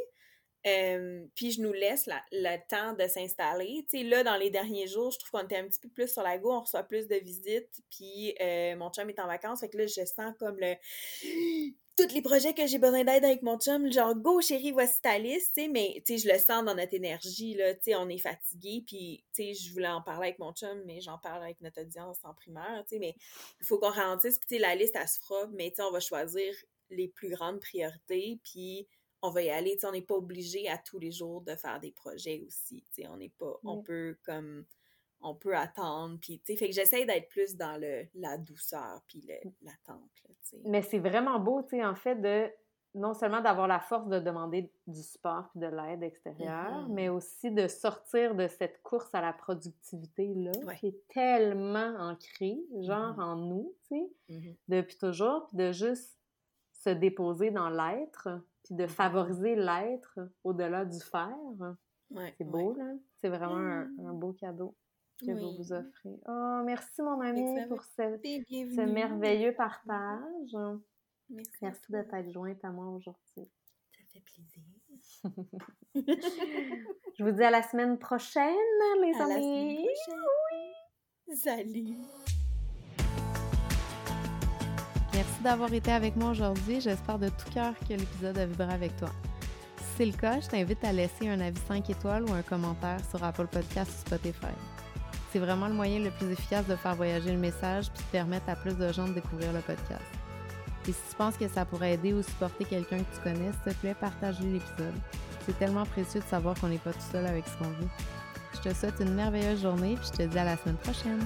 Puis je nous laisse le temps de s'installer. Tu sais, là, dans les derniers jours, je trouve qu'on était un petit peu plus sur la go, on reçoit plus de visites, puis euh, mon chum est en vacances, fait que là, je sens comme le tous les projets que j'ai besoin d'aide avec mon chum, genre go chérie, voici ta liste, tu sais, mais tu sais, je le sens dans notre énergie, là, tu sais, on est fatigué, puis tu sais, je voulais en parler avec mon chum, mais j'en parle avec notre audience en primaire, tu sais, mais il faut qu'on ralentisse, puis tu sais, la liste, elle se fera, mais tu sais, on va choisir les plus grandes priorités, puis on va y aller, on n'est pas obligé à tous les jours de faire des projets aussi, on n'est pas, on peut comme on peut attendre. Puis, tu sais, fait que j'essaie d'être plus dans le, la douceur puis l'attente. Mais c'est vraiment beau, tu sais, en fait, de non seulement d'avoir la force de demander du support puis de l'aide extérieure, mais mmh. aussi de sortir de cette course à la productivité-là, qui est tellement ancrée, genre mmh en nous, tu sais, depuis toujours, puis de juste se déposer dans l'être, puis de favoriser l'être au-delà du faire. c'est beau, là. C'est vraiment un beau cadeau que vous vous offrez. Oh, merci mon ami pour ce, ce, merveilleux partage. Merci, merci de t'être jointe à moi aujourd'hui. Ça fait plaisir. Je vous dis à la semaine prochaine, les amis. Oui. Salut. D'avoir été avec moi aujourd'hui. J'espère de tout cœur que l'épisode a vibré avec toi. Si c'est le cas, je t'invite à laisser un avis 5 étoiles ou un commentaire sur Apple Podcast ou Spotify. C'est vraiment le moyen le plus efficace de faire voyager le message puis de permettre à plus de gens de découvrir le podcast. Et si tu penses que ça pourrait aider ou supporter quelqu'un que tu connais, s'il te plaît, partage l'épisode. C'est tellement précieux de savoir qu'on n'est pas tout seul avec ce qu'on vit. Je te souhaite une merveilleuse journée puis je te dis à la semaine prochaine.